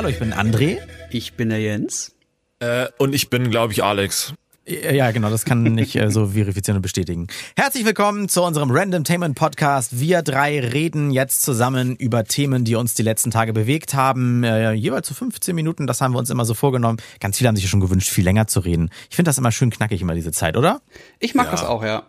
Hallo, ich bin André. Ich bin der Jens. Äh, und ich bin, glaube ich, Alex. Ja, genau, das kann ich äh, so verifizieren und bestätigen. Herzlich willkommen zu unserem Randomtainment Podcast. Wir drei reden jetzt zusammen über Themen, die uns die letzten Tage bewegt haben. Äh, jeweils zu 15 Minuten, das haben wir uns immer so vorgenommen. Ganz viele haben sich schon gewünscht, viel länger zu reden. Ich finde das immer schön knackig, immer diese Zeit, oder? Ich mag ja. das auch, ja.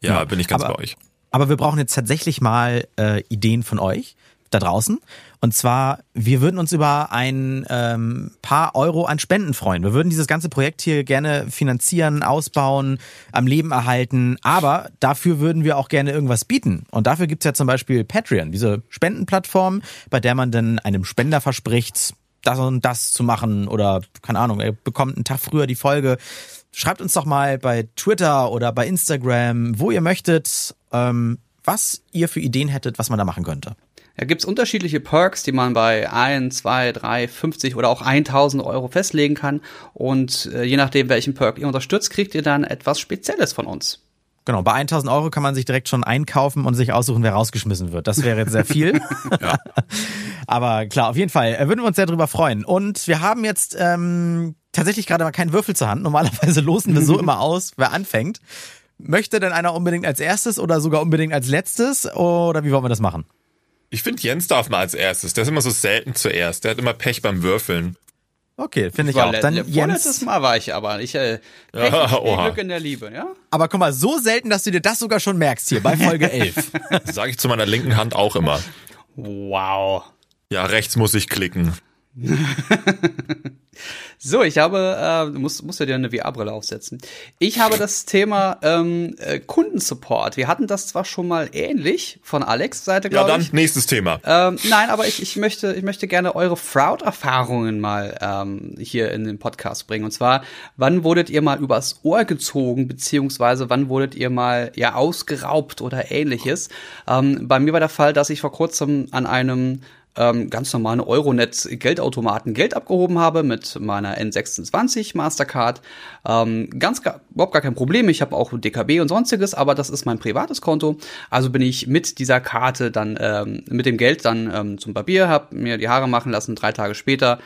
Ja, ja bin ich ganz aber, bei euch. Aber wir brauchen jetzt tatsächlich mal äh, Ideen von euch da draußen. Und zwar, wir würden uns über ein ähm, paar Euro an Spenden freuen. Wir würden dieses ganze Projekt hier gerne finanzieren, ausbauen, am Leben erhalten. Aber dafür würden wir auch gerne irgendwas bieten. Und dafür gibt's ja zum Beispiel Patreon, diese Spendenplattform, bei der man dann einem Spender verspricht, das und das zu machen oder keine Ahnung, er bekommt einen Tag früher die Folge. Schreibt uns doch mal bei Twitter oder bei Instagram, wo ihr möchtet, ähm, was ihr für Ideen hättet, was man da machen könnte. Da gibt's unterschiedliche Perks, die man bei 1, 2, 3, 50 oder auch 1000 Euro festlegen kann. Und äh, je nachdem, welchen Perk ihr unterstützt, kriegt ihr dann etwas Spezielles von uns. Genau, bei 1000 Euro kann man sich direkt schon einkaufen und sich aussuchen, wer rausgeschmissen wird. Das wäre jetzt sehr viel. ja. Aber klar, auf jeden Fall äh, würden wir uns sehr drüber freuen. Und wir haben jetzt ähm, tatsächlich gerade mal keinen Würfel zur Hand. Normalerweise losen wir so immer aus, wer anfängt. Möchte denn einer unbedingt als erstes oder sogar unbedingt als letztes? Oder wie wollen wir das machen? Ich finde, Jens darf mal als erstes. Der ist immer so selten zuerst. Der hat immer Pech beim Würfeln. Okay, finde ich auch. Dann Jens. Vorletztes Mal war ich aber. Ich äh, Pech ja, Glück in der Liebe, ja? Aber guck mal, so selten, dass du dir das sogar schon merkst hier bei Folge 11. Sage ich zu meiner linken Hand auch immer. Wow. Ja, rechts muss ich klicken. so, ich habe, äh, du musst, musst ja dir eine VR-Brille aufsetzen. Ich habe das Thema ähm, äh, Kundensupport. Wir hatten das zwar schon mal ähnlich von Alex Seite, glaube ich. Ja, dann ich. nächstes Thema. Ähm, nein, aber ich, ich, möchte, ich möchte gerne eure Fraud-Erfahrungen mal ähm, hier in den Podcast bringen. Und zwar, wann wurdet ihr mal übers Ohr gezogen, beziehungsweise wann wurdet ihr mal ja ausgeraubt oder ähnliches? Ähm, bei mir war der Fall, dass ich vor kurzem an einem ähm, ganz normalen Euronet Geldautomaten Geld abgehoben habe mit meiner N26 Mastercard. Ähm, ganz gar, überhaupt gar kein Problem. Ich habe auch DKB und sonstiges, aber das ist mein privates Konto. Also bin ich mit dieser Karte dann ähm, mit dem Geld dann ähm, zum Barbier, habe mir die Haare machen lassen. Drei Tage später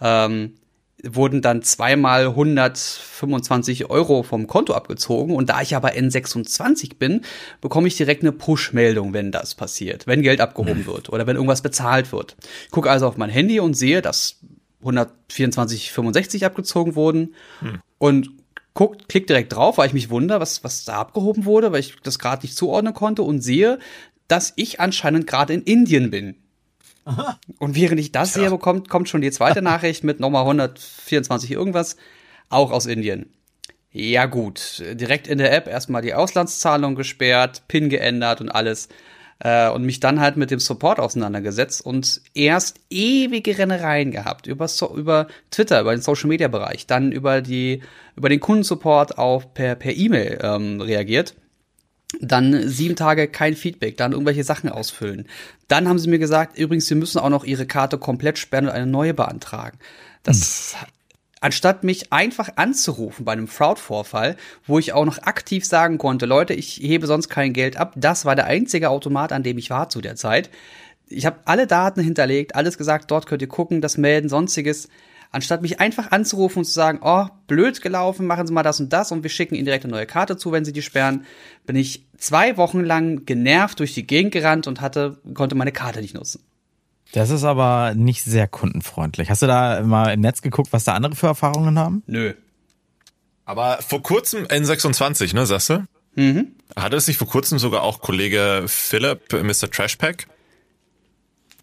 ähm, wurden dann zweimal 125 Euro vom Konto abgezogen. Und da ich aber N26 bin, bekomme ich direkt eine Push-Meldung, wenn das passiert, wenn Geld abgehoben mhm. wird oder wenn irgendwas bezahlt wird. Ich gucke also auf mein Handy und sehe, dass 124,65 abgezogen wurden mhm. und guck, klick direkt drauf, weil ich mich wundere, was, was da abgehoben wurde, weil ich das gerade nicht zuordnen konnte und sehe, dass ich anscheinend gerade in Indien bin. Und während ich das Tja. sehe, kommt, kommt schon die zweite Nachricht mit nochmal 124 irgendwas, auch aus Indien. Ja gut, direkt in der App erstmal die Auslandszahlung gesperrt, PIN geändert und alles. Äh, und mich dann halt mit dem Support auseinandergesetzt und erst ewige Rennereien gehabt über, so, über Twitter, über den Social Media Bereich, dann über die über den Kundensupport auf per per E-Mail ähm, reagiert dann sieben Tage kein Feedback, dann irgendwelche Sachen ausfüllen. Dann haben sie mir gesagt, übrigens, sie müssen auch noch ihre Karte komplett sperren und eine neue beantragen. Das, hm. anstatt mich einfach anzurufen bei einem Fraud-Vorfall, wo ich auch noch aktiv sagen konnte, Leute, ich hebe sonst kein Geld ab. Das war der einzige Automat, an dem ich war zu der Zeit. Ich habe alle Daten hinterlegt, alles gesagt, dort könnt ihr gucken, das melden, sonstiges anstatt mich einfach anzurufen und zu sagen, oh, blöd gelaufen, machen Sie mal das und das und wir schicken Ihnen direkt eine neue Karte zu, wenn Sie die sperren, bin ich zwei Wochen lang genervt durch die Gegend gerannt und hatte, konnte meine Karte nicht nutzen. Das ist aber nicht sehr kundenfreundlich. Hast du da mal im Netz geguckt, was da andere für Erfahrungen haben? Nö. Aber vor kurzem N26, ne, sagst du? Mhm. Hatte es nicht vor kurzem sogar auch Kollege Philipp, Mr. Trashpack?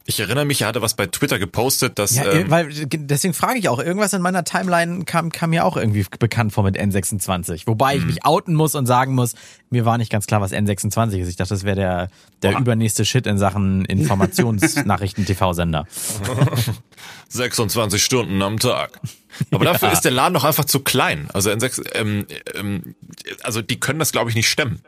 Ich erinnere mich, er hatte was bei Twitter gepostet, dass. Ja, ähm, weil deswegen frage ich auch, irgendwas in meiner Timeline kam, kam mir auch irgendwie bekannt vor mit N26. Wobei ich mhm. mich outen muss und sagen muss, mir war nicht ganz klar, was N26 ist. Ich dachte, das wäre der, der übernächste Shit in Sachen Informationsnachrichten-TV-Sender. 26 Stunden am Tag. Aber dafür ja. ist der Laden doch einfach zu klein. Also N6, ähm, ähm, also die können das, glaube ich, nicht stemmen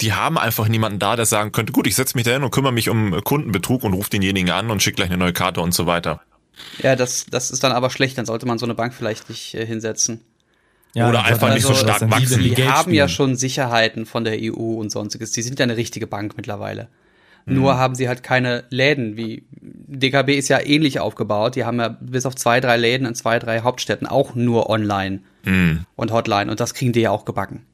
die haben einfach niemanden da, der sagen könnte, gut, ich setze mich da hin und kümmere mich um Kundenbetrug und rufe denjenigen an und schicke gleich eine neue Karte und so weiter. Ja, das, das ist dann aber schlecht, dann sollte man so eine Bank vielleicht nicht äh, hinsetzen. Ja, Oder einfach also, nicht so stark wachsen. Die, die haben ja schon Sicherheiten von der EU und sonstiges. Die sind ja eine richtige Bank mittlerweile. Mhm. Nur haben sie halt keine Läden wie DKB ist ja ähnlich aufgebaut. Die haben ja bis auf zwei, drei Läden in zwei, drei Hauptstädten auch nur online Hm. und Hotline. Und das kriegen die ja auch gebacken.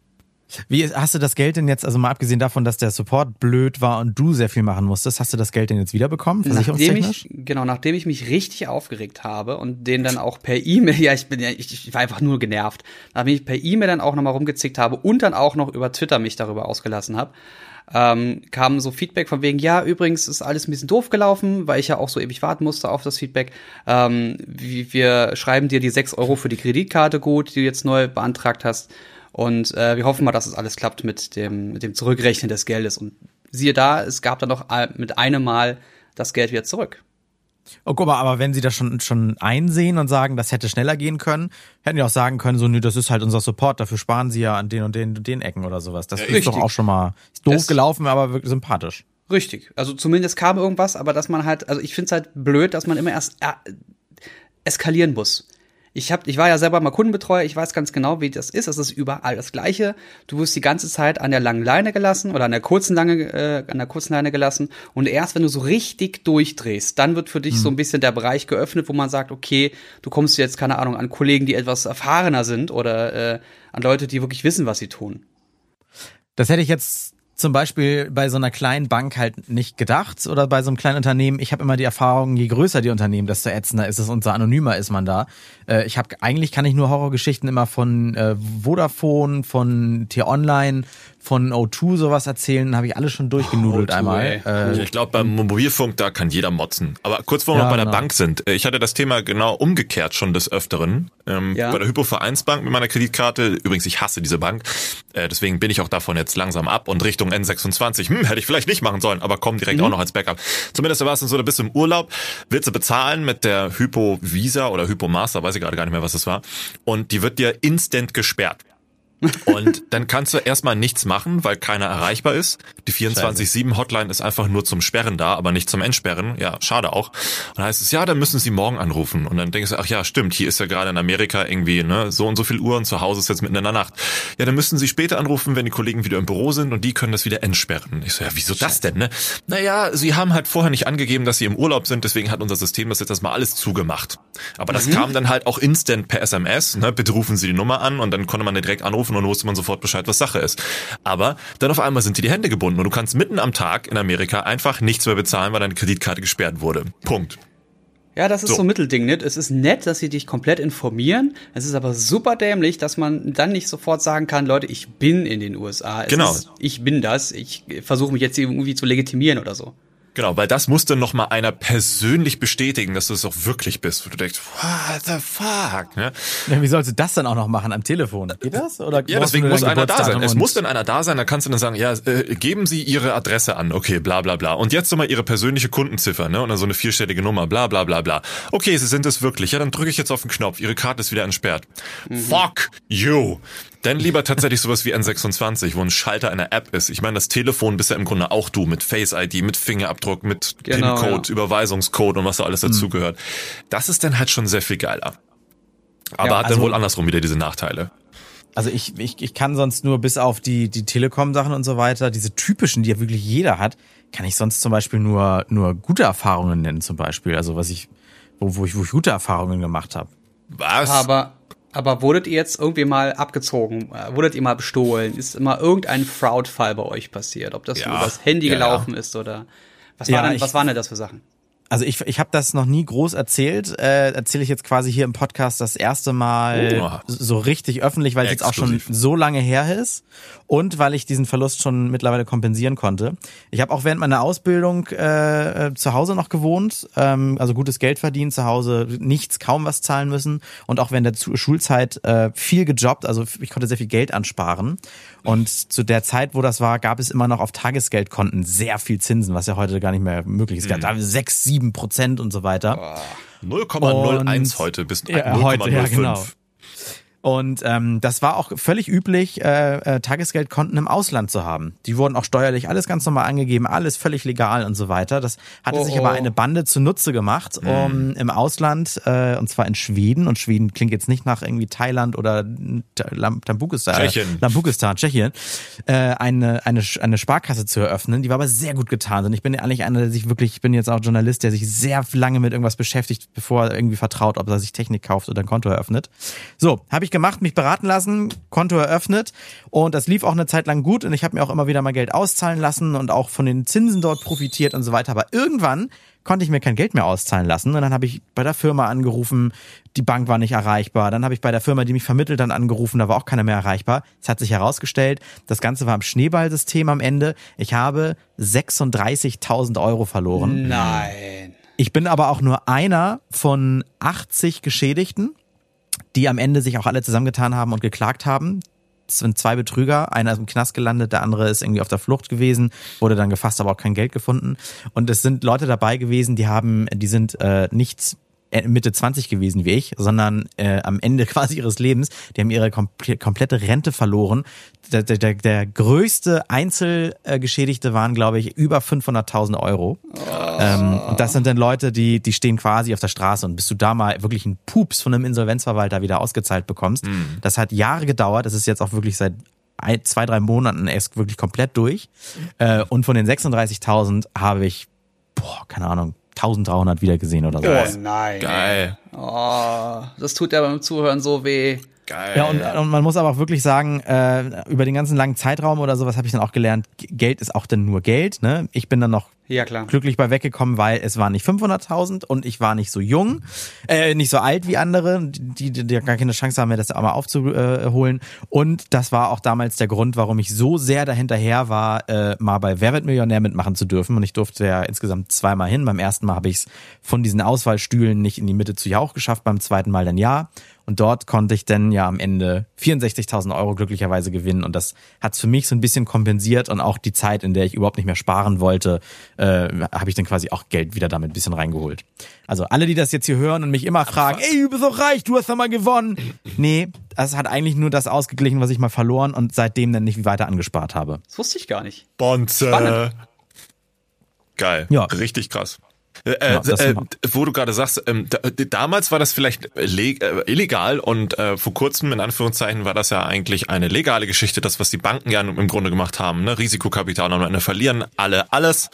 Wie hast du das Geld denn jetzt, also mal abgesehen davon, dass der Support blöd war und du sehr viel machen musstest, hast du das Geld denn jetzt wiederbekommen? Nachdem ich, genau, nachdem ich mich richtig aufgeregt habe und den dann auch per E-Mail, ja, ich bin ja, ich, ich war einfach nur genervt, nachdem ich per E-Mail dann auch nochmal rumgezickt habe und dann auch noch über Twitter mich darüber ausgelassen habe, ähm, kam so Feedback von wegen, ja, übrigens ist alles ein bisschen doof gelaufen, weil ich ja auch so ewig warten musste auf das Feedback. Ähm, wir schreiben dir die 6 Euro für die Kreditkarte gut, die du jetzt neu beantragt hast. Und äh, wir hoffen mal, dass es alles klappt mit dem, mit dem Zurückrechnen des Geldes. Und siehe da, es gab dann noch mit einem Mal das Geld wieder zurück. Oh, guck mal, aber wenn sie das schon, schon einsehen und sagen, das hätte schneller gehen können, hätten die auch sagen können, so, nö, das ist halt unser Support, dafür sparen sie ja an den und den und den Ecken oder sowas. Das ist richtig. doch auch schon mal ist doof Das- gelaufen, aber wirklich sympathisch. Richtig. Also zumindest kam irgendwas, aber dass man halt, also ich finde es halt blöd, dass man immer erst äh, eskalieren muss. Ich, hab, ich war ja selber mal Kundenbetreuer, ich weiß ganz genau, wie das ist. Es ist überall das Gleiche. Du wirst die ganze Zeit an der langen Leine gelassen oder an der kurzen, lange, äh, an der kurzen Leine gelassen. Und erst wenn du so richtig durchdrehst, dann wird für dich so ein bisschen der Bereich geöffnet, wo man sagt, okay, du kommst jetzt, keine Ahnung, an Kollegen, die etwas erfahrener sind oder äh, an Leute, die wirklich wissen, was sie tun. Das hätte ich jetzt zum Beispiel bei so einer kleinen Bank halt nicht gedacht oder bei so einem kleinen Unternehmen. Ich habe immer die Erfahrung, je größer die Unternehmen, desto ätzender ist es und so anonymer ist man da. Äh, ich habe eigentlich kann ich nur Horrorgeschichten immer von äh, Vodafone, von T-Online, von O2 sowas erzählen. Habe ich alles schon durchgenudelt O2, einmal. ey. Äh, Ich glaube, beim Mobilfunk, da kann jeder motzen. Aber kurz, wo wir Ja, noch bei der genau. Bank sind. äh, Ich hatte das Thema genau umgekehrt schon des Öfteren. Ähm, Ja. Bei der Hypovereinsbank mit meiner Kreditkarte. Übrigens, ich hasse diese Bank. Äh, deswegen bin ich auch davon jetzt langsam ab und Richtung N26. Hm, hätte ich vielleicht nicht machen sollen, aber komm direkt auch noch als Backup. Zumindest war es dann so, da bist du im Urlaub, willst du bezahlen mit der Hypo Visa oder Hypo Master, weiß ich gerade gar nicht mehr, was es war. Und die wird dir instant gesperrt. Und dann kannst du erstmal nichts machen, weil keiner erreichbar ist. Die 24-7-Hotline ist einfach nur zum Sperren da, aber nicht zum Entsperren. Ja, schade auch. Und dann heißt es, ja, dann müssen sie morgen anrufen. Und dann denkst du, ach ja, stimmt, hier ist ja gerade in Amerika irgendwie ne, so und so viel Uhr und zu Hause ist jetzt mitten in der Nacht. Ja, dann müssen sie später anrufen, wenn die Kollegen wieder im Büro sind und die können das wieder entsperren. Ich so, ja, wieso das denn, ne? Naja, sie haben halt vorher nicht angegeben, dass sie im Urlaub sind, deswegen hat unser System das jetzt erstmal alles zugemacht. Aber das kam dann halt auch instant per SMS, ne? Bitte rufen Sie die Nummer an und dann konnte man direkt anrufen und wusste man sofort Bescheid, was Sache ist. Aber dann auf einmal sind dir die Hände gebunden und du kannst mitten am Tag in Amerika einfach nichts mehr bezahlen, weil deine Kreditkarte gesperrt wurde. Punkt. Ja, das ist So. so, ein Mittelding, nicht? Es ist nett, dass sie dich komplett informieren. Es ist aber super dämlich, dass man dann nicht sofort sagen kann, Leute, ich bin in den USA. Es Genau. Ist, ich bin das. Ich versuche mich jetzt irgendwie zu legitimieren oder so. Genau, weil das musste noch mal einer persönlich bestätigen, dass du es auch wirklich bist. Wo du denkst, what the fuck? Ne? ja, wie sollst du das dann auch noch machen am Telefon? Geht das? Oder Ja, deswegen muss einer da sein. Es muss dann einer da sein, da kannst du dann sagen, ja, äh, geben Sie Ihre Adresse an, okay, bla bla bla. Und jetzt nochmal Ihre persönliche Kundenziffer, ne? Und dann so eine vierstellige Nummer, bla bla bla bla. Okay, Sie sind es wirklich. Ja, dann drücke ich jetzt auf den Knopf. Ihre Karte ist wieder entsperrt. Fuck you. Dann lieber tatsächlich sowas wie N26, wo ein Schalter einer App ist. Ich meine, das Telefon bist ja im Grunde auch du mit Face ID, mit Fingerabdruck, mit Genau, PIN-Code, ja. Überweisungscode und was da alles dazugehört. Das ist dann halt schon sehr viel geiler. Aber Ja, hat also- dann wohl andersrum wieder diese Nachteile. Also ich, ich, ich kann sonst nur bis auf die, die Telekom-Sachen und so weiter, diese typischen, die ja wirklich jeder hat, kann ich sonst zum Beispiel nur, nur gute Erfahrungen nennen zum Beispiel. Also was ich, wo, wo ich, wo ich gute Erfahrungen gemacht habe. Was? Aber, aber wurdet ihr jetzt irgendwie mal abgezogen? Äh, Wurdet ihr mal bestohlen? Ist immer irgendein Fraud-Fall bei euch passiert? Ob das Ja. über das Handy Ja, gelaufen ist oder was, Ja, war denn, ich- was waren denn das für Sachen? Also ich, ich habe das noch nie groß erzählt, äh, erzähle ich jetzt quasi hier im Podcast das erste Mal Oh. so richtig öffentlich, weil es jetzt auch schon so lange her ist und weil ich diesen Verlust schon mittlerweile kompensieren konnte. Ich habe auch während meiner Ausbildung äh, äh, zu Hause noch gewohnt, ähm, also gutes Geld verdient, zu Hause nichts, kaum was zahlen müssen und auch während der Schulzeit äh, viel gejobbt, also ich konnte sehr viel Geld ansparen. Und zu der Zeit, wo das war, gab es immer noch auf Tagesgeldkonten sehr viel Zinsen, was ja heute gar nicht mehr möglich ist. Gab da sechs, sieben Prozent und so weiter. 0,01 Und- heute bis Ja, 0,05. heute, ja, genau. Und ähm, das war auch völlig üblich, äh, äh, Tagesgeldkonten im Ausland zu haben. Die wurden auch steuerlich alles ganz normal angegeben, alles völlig legal und so weiter. Das hatte Oh, sich aber oh. eine Bande zunutze gemacht, um im Ausland, äh, und zwar in Schweden, und Schweden klingt jetzt nicht nach irgendwie Thailand oder Tambukistan, Tschechien. Lambukistan, Tschechien, äh, eine, eine, eine Sparkasse zu eröffnen. Die war aber sehr gut getan. Und ich bin eigentlich einer, der sich wirklich, ich bin jetzt auch Journalist, der sich sehr lange mit irgendwas beschäftigt, bevor er irgendwie vertraut, ob er sich Technik kauft oder ein Konto eröffnet. So, habe ich gemacht, mich beraten lassen, Konto eröffnet und das lief auch eine Zeit lang gut und ich habe mir auch immer wieder mal Geld auszahlen lassen und auch von den Zinsen dort profitiert und so weiter. Aber irgendwann konnte ich mir kein Geld mehr auszahlen lassen und dann habe ich bei der Firma angerufen, die Bank war nicht erreichbar. Dann habe ich bei der Firma, die mich vermittelt, dann angerufen, da war auch keiner mehr erreichbar. Es hat sich herausgestellt, das Ganze war im Schneeballsystem am Ende. Ich habe 36.000 Euro verloren. Nein. Ich bin aber auch nur einer von 80 Geschädigten, die am Ende sich auch alle zusammengetan haben und geklagt haben. Es sind zwei Betrüger, einer ist im Knast gelandet, der andere ist irgendwie auf der Flucht gewesen, wurde dann gefasst, aber auch kein Geld gefunden. Und es sind Leute dabei gewesen, die haben, die sind äh, nicht äh, Mitte 20 gewesen wie ich, sondern äh, am Ende quasi ihres Lebens, die haben ihre komple komplette Rente verloren. Der, der, der, größte Einzelgeschädigte waren, glaube ich, über 500.000 Euro. Ähm, und das sind dann Leute, die, die stehen quasi auf der Straße und bis du da mal wirklich einen Pups von einem Insolvenzverwalter wieder ausgezahlt bekommst, das hat Jahre gedauert. Das ist jetzt auch wirklich seit ein, zwei, drei Monaten erst wirklich komplett durch. Äh, und von den 36.000 habe ich, boah, keine Ahnung, 1300 wieder gesehen oder so. Oh nein. Geil. Oh, das tut ja beim Zuhören so weh. Geil. Ja, und, und man muss aber auch wirklich sagen, äh, über den ganzen langen Zeitraum oder sowas habe ich dann auch gelernt, Geld ist auch dann nur Geld. Ne? Ich bin dann noch Ja, klar. glücklich bei weggekommen, weil es waren nicht 500.000 und ich war nicht so jung, äh, nicht so alt wie andere, die, die, die gar keine Chance haben, mir das einmal aufzuholen. Und das war auch damals der Grund, warum ich so sehr dahinterher war, äh, mal bei Wer wird Millionär mitmachen zu dürfen. Und ich durfte ja insgesamt zweimal hin. Beim ersten Mal habe ich es von diesen Auswahlstühlen nicht in die Mitte zu Jauch geschafft, beim zweiten Mal dann ja. Und dort konnte ich dann ja am Ende 64.000 Euro glücklicherweise gewinnen. Und das hat es für mich so ein bisschen kompensiert und auch die Zeit, in der ich überhaupt nicht mehr sparen wollte, äh, habe ich dann quasi auch Geld wieder damit ein bisschen reingeholt. Also alle, die das jetzt hier hören und mich immer fragen, ey, du bist doch reich, du hast doch mal gewonnen. Nee, das hat eigentlich nur das ausgeglichen, was ich mal verloren und seitdem dann nicht weiter angespart habe. Das wusste ich gar nicht. Bonze. Spannend. Geil. Ja. Richtig krass. Äh, Ja, das äh, wo du gerade sagst, ähm, da, damals war das vielleicht äh, illegal und äh, vor kurzem in Anführungszeichen war das ja eigentlich eine legale Geschichte, das was die Banken ja im Grunde gemacht haben, ne? Risikokapital und Ende verlieren alle alles.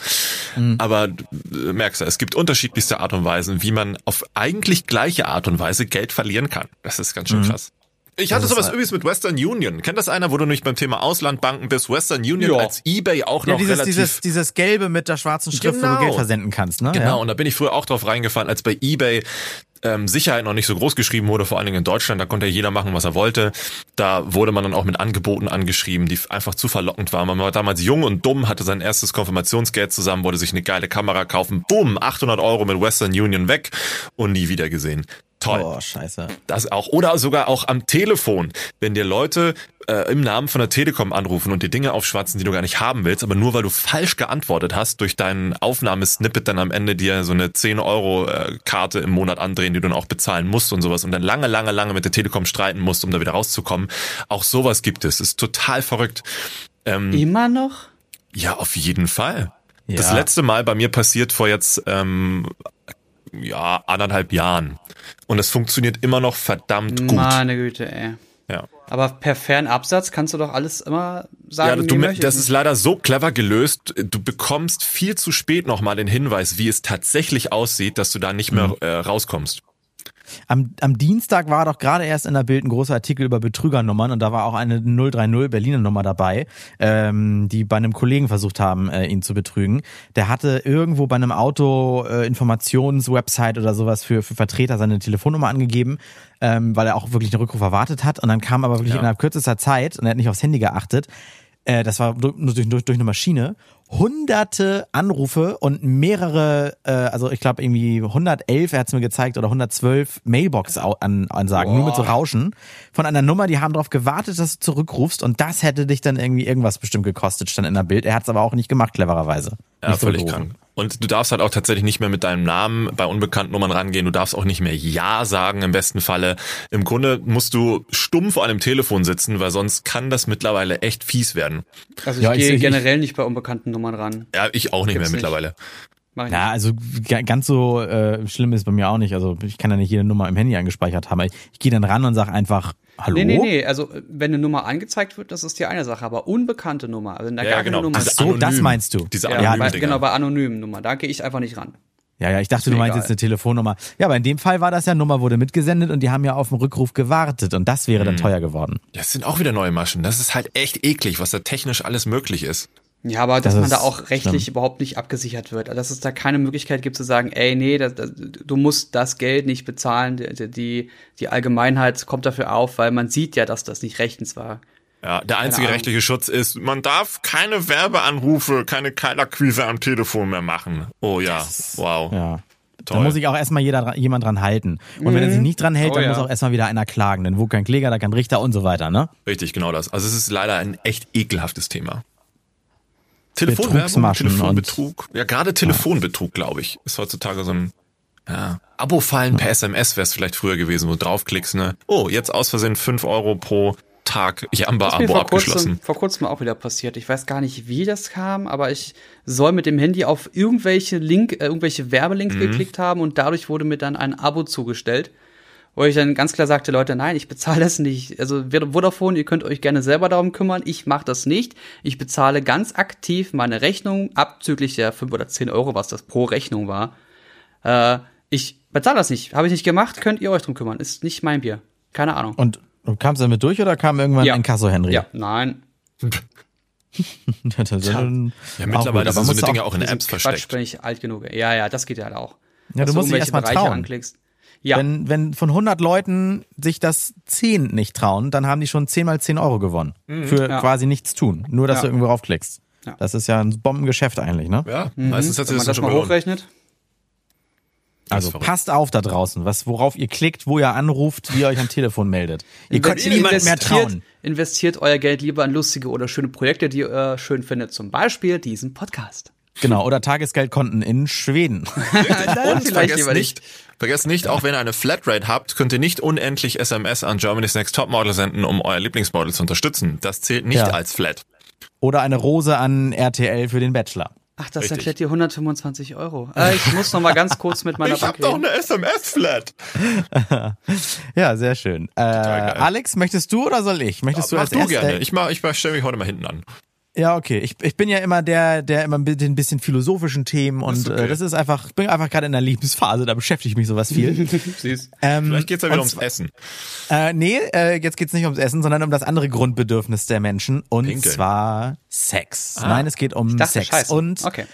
Mhm. Aber du äh, merkst ja, es gibt unterschiedlichste Art und Weisen, wie man auf eigentlich gleiche Art und Weise Geld verlieren kann. Das ist ganz schön krass. Ich hatte sowas halt- übrigens mit Western Union. Kennt das einer, wo du nicht beim Thema Auslandbanken bist? Western Union Ja. als Ebay auch Ja, noch dieses, relativ dieses, dieses Gelbe mit der schwarzen Schrift, wo Genau. du Geld versenden kannst, ne? Genau, Ja. und da bin ich früher auch drauf reingefallen, als bei eBay ähm, Sicherheit noch nicht so groß geschrieben wurde, vor allen Dingen in Deutschland, da konnte ja jeder machen, was er wollte. Da wurde man dann auch mit Angeboten angeschrieben, die einfach zu verlockend waren. Man war damals jung und dumm, hatte sein erstes Konfirmationsgeld zusammen, wollte sich eine geile Kamera kaufen, bumm, 800 Euro mit Western Union weg und nie wieder gesehen. Toll. Oh, scheiße. Das auch. Oder sogar auch am Telefon. Wenn dir Leute äh, im Namen von der Telekom anrufen und dir Dinge aufschwatzen, die du gar nicht haben willst, aber nur weil du falsch geantwortet hast, durch deinen Aufnahmesnippet dann am Ende dir so eine 10-Euro-Karte im Monat andrehen, die du dann auch bezahlen musst und sowas und dann lange, lange, lange mit der Telekom streiten musst, um da wieder rauszukommen. Auch sowas gibt es. Ist total verrückt. Ähm, Immer noch? ja, auf jeden Fall. Ja. Das letzte Mal bei mir passiert vor jetzt ähm, ja anderthalb Jahren und es funktioniert immer noch verdammt gut. Meine Güte, ey. Ja. Aber per Fernabsatz kannst du doch alles immer sagen, Ja, du, möchtest. das ist leider so clever gelöst. Du bekommst viel zu spät nochmal den Hinweis, wie es tatsächlich aussieht, dass du da nicht mehr äh, rauskommst. Am, am Dienstag war doch gerade erst in der Bild ein großer Artikel über Betrügernummern und da war auch eine 030 Berliner Nummer dabei, ähm, die bei einem Kollegen versucht haben, äh, ihn zu betrügen. Der hatte irgendwo bei einem Auto äh, Informationswebsite oder sowas für, für Vertreter seine Telefonnummer angegeben, ähm, weil er auch wirklich einen Rückruf erwartet hat und dann kam aber wirklich Ja. innerhalb kürzester Zeit und er hat nicht aufs Handy geachtet. Äh, das war nur durch, durch, durch eine Maschine. Hunderte Anrufe und mehrere, äh, also ich glaube irgendwie 111, er hat es mir gezeigt, oder 112 Mailbox-Ansagen, nur mit so. Rauschen von einer Nummer, die haben darauf gewartet, dass du zurückrufst und das hätte dich dann irgendwie irgendwas bestimmt gekostet, stand in der Bild. Er hat es aber auch nicht gemacht, clevererweise. Ja, nicht völlig krank. Und du darfst halt auch tatsächlich nicht mehr mit deinem Namen bei unbekannten Nummern rangehen. Du darfst auch nicht mehr Ja sagen im besten Falle. Im Grunde musst du stumm vor einem Telefon sitzen, weil sonst kann das mittlerweile echt fies werden. Also ich Ja, ich gehe ich- generell nicht bei unbekannten Nummern ran. Ja, ich auch nicht Gibt's mehr nicht. mittlerweile. Mach ich Ja, nicht. also ga- ganz so äh, schlimm ist bei mir auch nicht. Also ich kann ja nicht jede Nummer im Handy eingespeichert haben. Ich, ich gehe dann ran und sage einfach Hallo. Nee, nee, nee. Also, wenn eine Nummer angezeigt wird, das ist die eine Sache. Aber unbekannte Nummer, also wenn da Ja, gar ja, genau. keine Nummer ist. So, das anonym. meinst du. Diese Ja, bei, genau, bei anonymen Nummern, da gehe ich einfach nicht ran. Ja, ja, ich dachte, du meinst egal. jetzt eine Telefonnummer. Ja, aber in dem Fall war das ja Nummer wurde mitgesendet und die haben ja auf den Rückruf gewartet und das wäre dann teuer geworden. Das sind auch wieder neue Maschen. Das ist halt echt eklig, was da technisch alles möglich ist. Ja, aber dass Das man da auch rechtlich schlimm. überhaupt nicht abgesichert wird. Also, Dass es da keine Möglichkeit gibt zu sagen, ey, nee, das, das, du musst das Geld nicht bezahlen. Die, die, die Allgemeinheit kommt dafür auf, weil man sieht ja, dass das nicht rechtens war. Ja, der einzige rechtliche Schutz ist, man darf keine Werbeanrufe, keine Kaltakquise am Telefon mehr machen. Oh ja, wow. Ja. Da Toll. muss sich auch erstmal jeder, jemand dran halten. Und wenn er sich nicht dran hält, Oh dann ja. muss auch erstmal wieder einer klagen. Denn wo kein Kläger, da kein Richter und so weiter, ne? Richtig, genau das. Also es ist leider ein echt ekelhaftes Thema. Telefonwerbung, Telefonbetrug. Ja, gerade Telefonbetrug, glaube ich, ist heutzutage so ein ja, Abo-Fallen per SMS wäre es vielleicht früher gewesen, wo du draufklickst, ne? Oh, jetzt aus Versehen 5 Euro pro Tag Jamba-Abo vor kurzem, abgeschlossen. vor kurzem auch wieder passiert. Ich weiß gar nicht, wie das kam, aber ich soll mit dem Handy auf irgendwelche Link, äh, irgendwelche Werbelinks geklickt haben und dadurch wurde mir dann ein Abo zugestellt. Wo ich dann ganz klar sagte, Leute, nein, ich bezahle das nicht. Also Vodafone, ihr könnt euch gerne selber darum kümmern. Ich mache das nicht. Ich bezahle ganz aktiv meine Rechnung, abzüglich der 5 oder 10 Euro, was das pro Rechnung war. Äh, ich bezahle das nicht. Habe ich nicht gemacht, könnt ihr euch drum kümmern. Ist nicht mein Bier. Keine Ahnung. Und, und kam es damit durch oder kam irgendwann Ja. ein Kasso Henry? Ja, nein. Ja, Ja, mittlerweile sind aber so eine Dinge auch in Apps Quatsch versteckt. bin ich alt genug. Ja, ja, das geht ja halt auch. Ja, du musst dich irgendwelche erst mal Bereiche trauen. anklickst. Ja, Wenn, wenn von 100 Leuten sich das 10 nicht trauen, dann haben die schon 10 mal 10 Euro gewonnen. Für Ja. quasi nichts tun. Nur, dass Ja. du irgendwo raufklickst. Ja. Das ist ja ein Bombengeschäft eigentlich, ne? Ja, meistens hat sich das man das schon mal gelohnt. hochrechnet. Also passt auf da draußen, was, worauf ihr klickt, wo ihr anruft, wie ihr euch am Telefon meldet. Ihr könnt niemandem mehr trauen. investiert euer Geld lieber in lustige oder schöne Projekte, die ihr schön findet. Zum Beispiel diesen Podcast. Genau, oder Tagesgeldkonten in Schweden. Und vielleicht vergesst lieber nicht, vergesst nicht, auch wenn ihr eine Flatrate habt, könnt ihr nicht unendlich SMS an Germany's Next Topmodel senden, um euer Lieblingsmodel zu unterstützen. Das zählt nicht Ja. als Flat. Oder eine Rose an RTL für den Bachelor. Ach, das Richtig. erklärt dir 125 Euro. Äh, ich muss noch mal ganz kurz mit meiner Ich hab Bank doch eine SMS-Flat. Ja, sehr schön. Äh, geil. Alex, möchtest du oder soll ich? Möchtest du Mach als du gerne. Ich, mach, ich stelle mich heute mal hinten an. Ja, okay. Ich, ich bin ja immer der, der immer mit den bisschen philosophischen Themen und ist okay. äh, das ist einfach, ich bin einfach gerade in der Lebensphase, da beschäftige ich mich sowas viel. Süß. ähm, Vielleicht geht's ja wieder ums Essen. Äh, nee, äh, jetzt geht's nicht ums Essen, sondern um das andere Grundbedürfnis der Menschen und Pinkeln. zwar Sex. Nein, es geht um dachte, Sex scheiße. und Okay.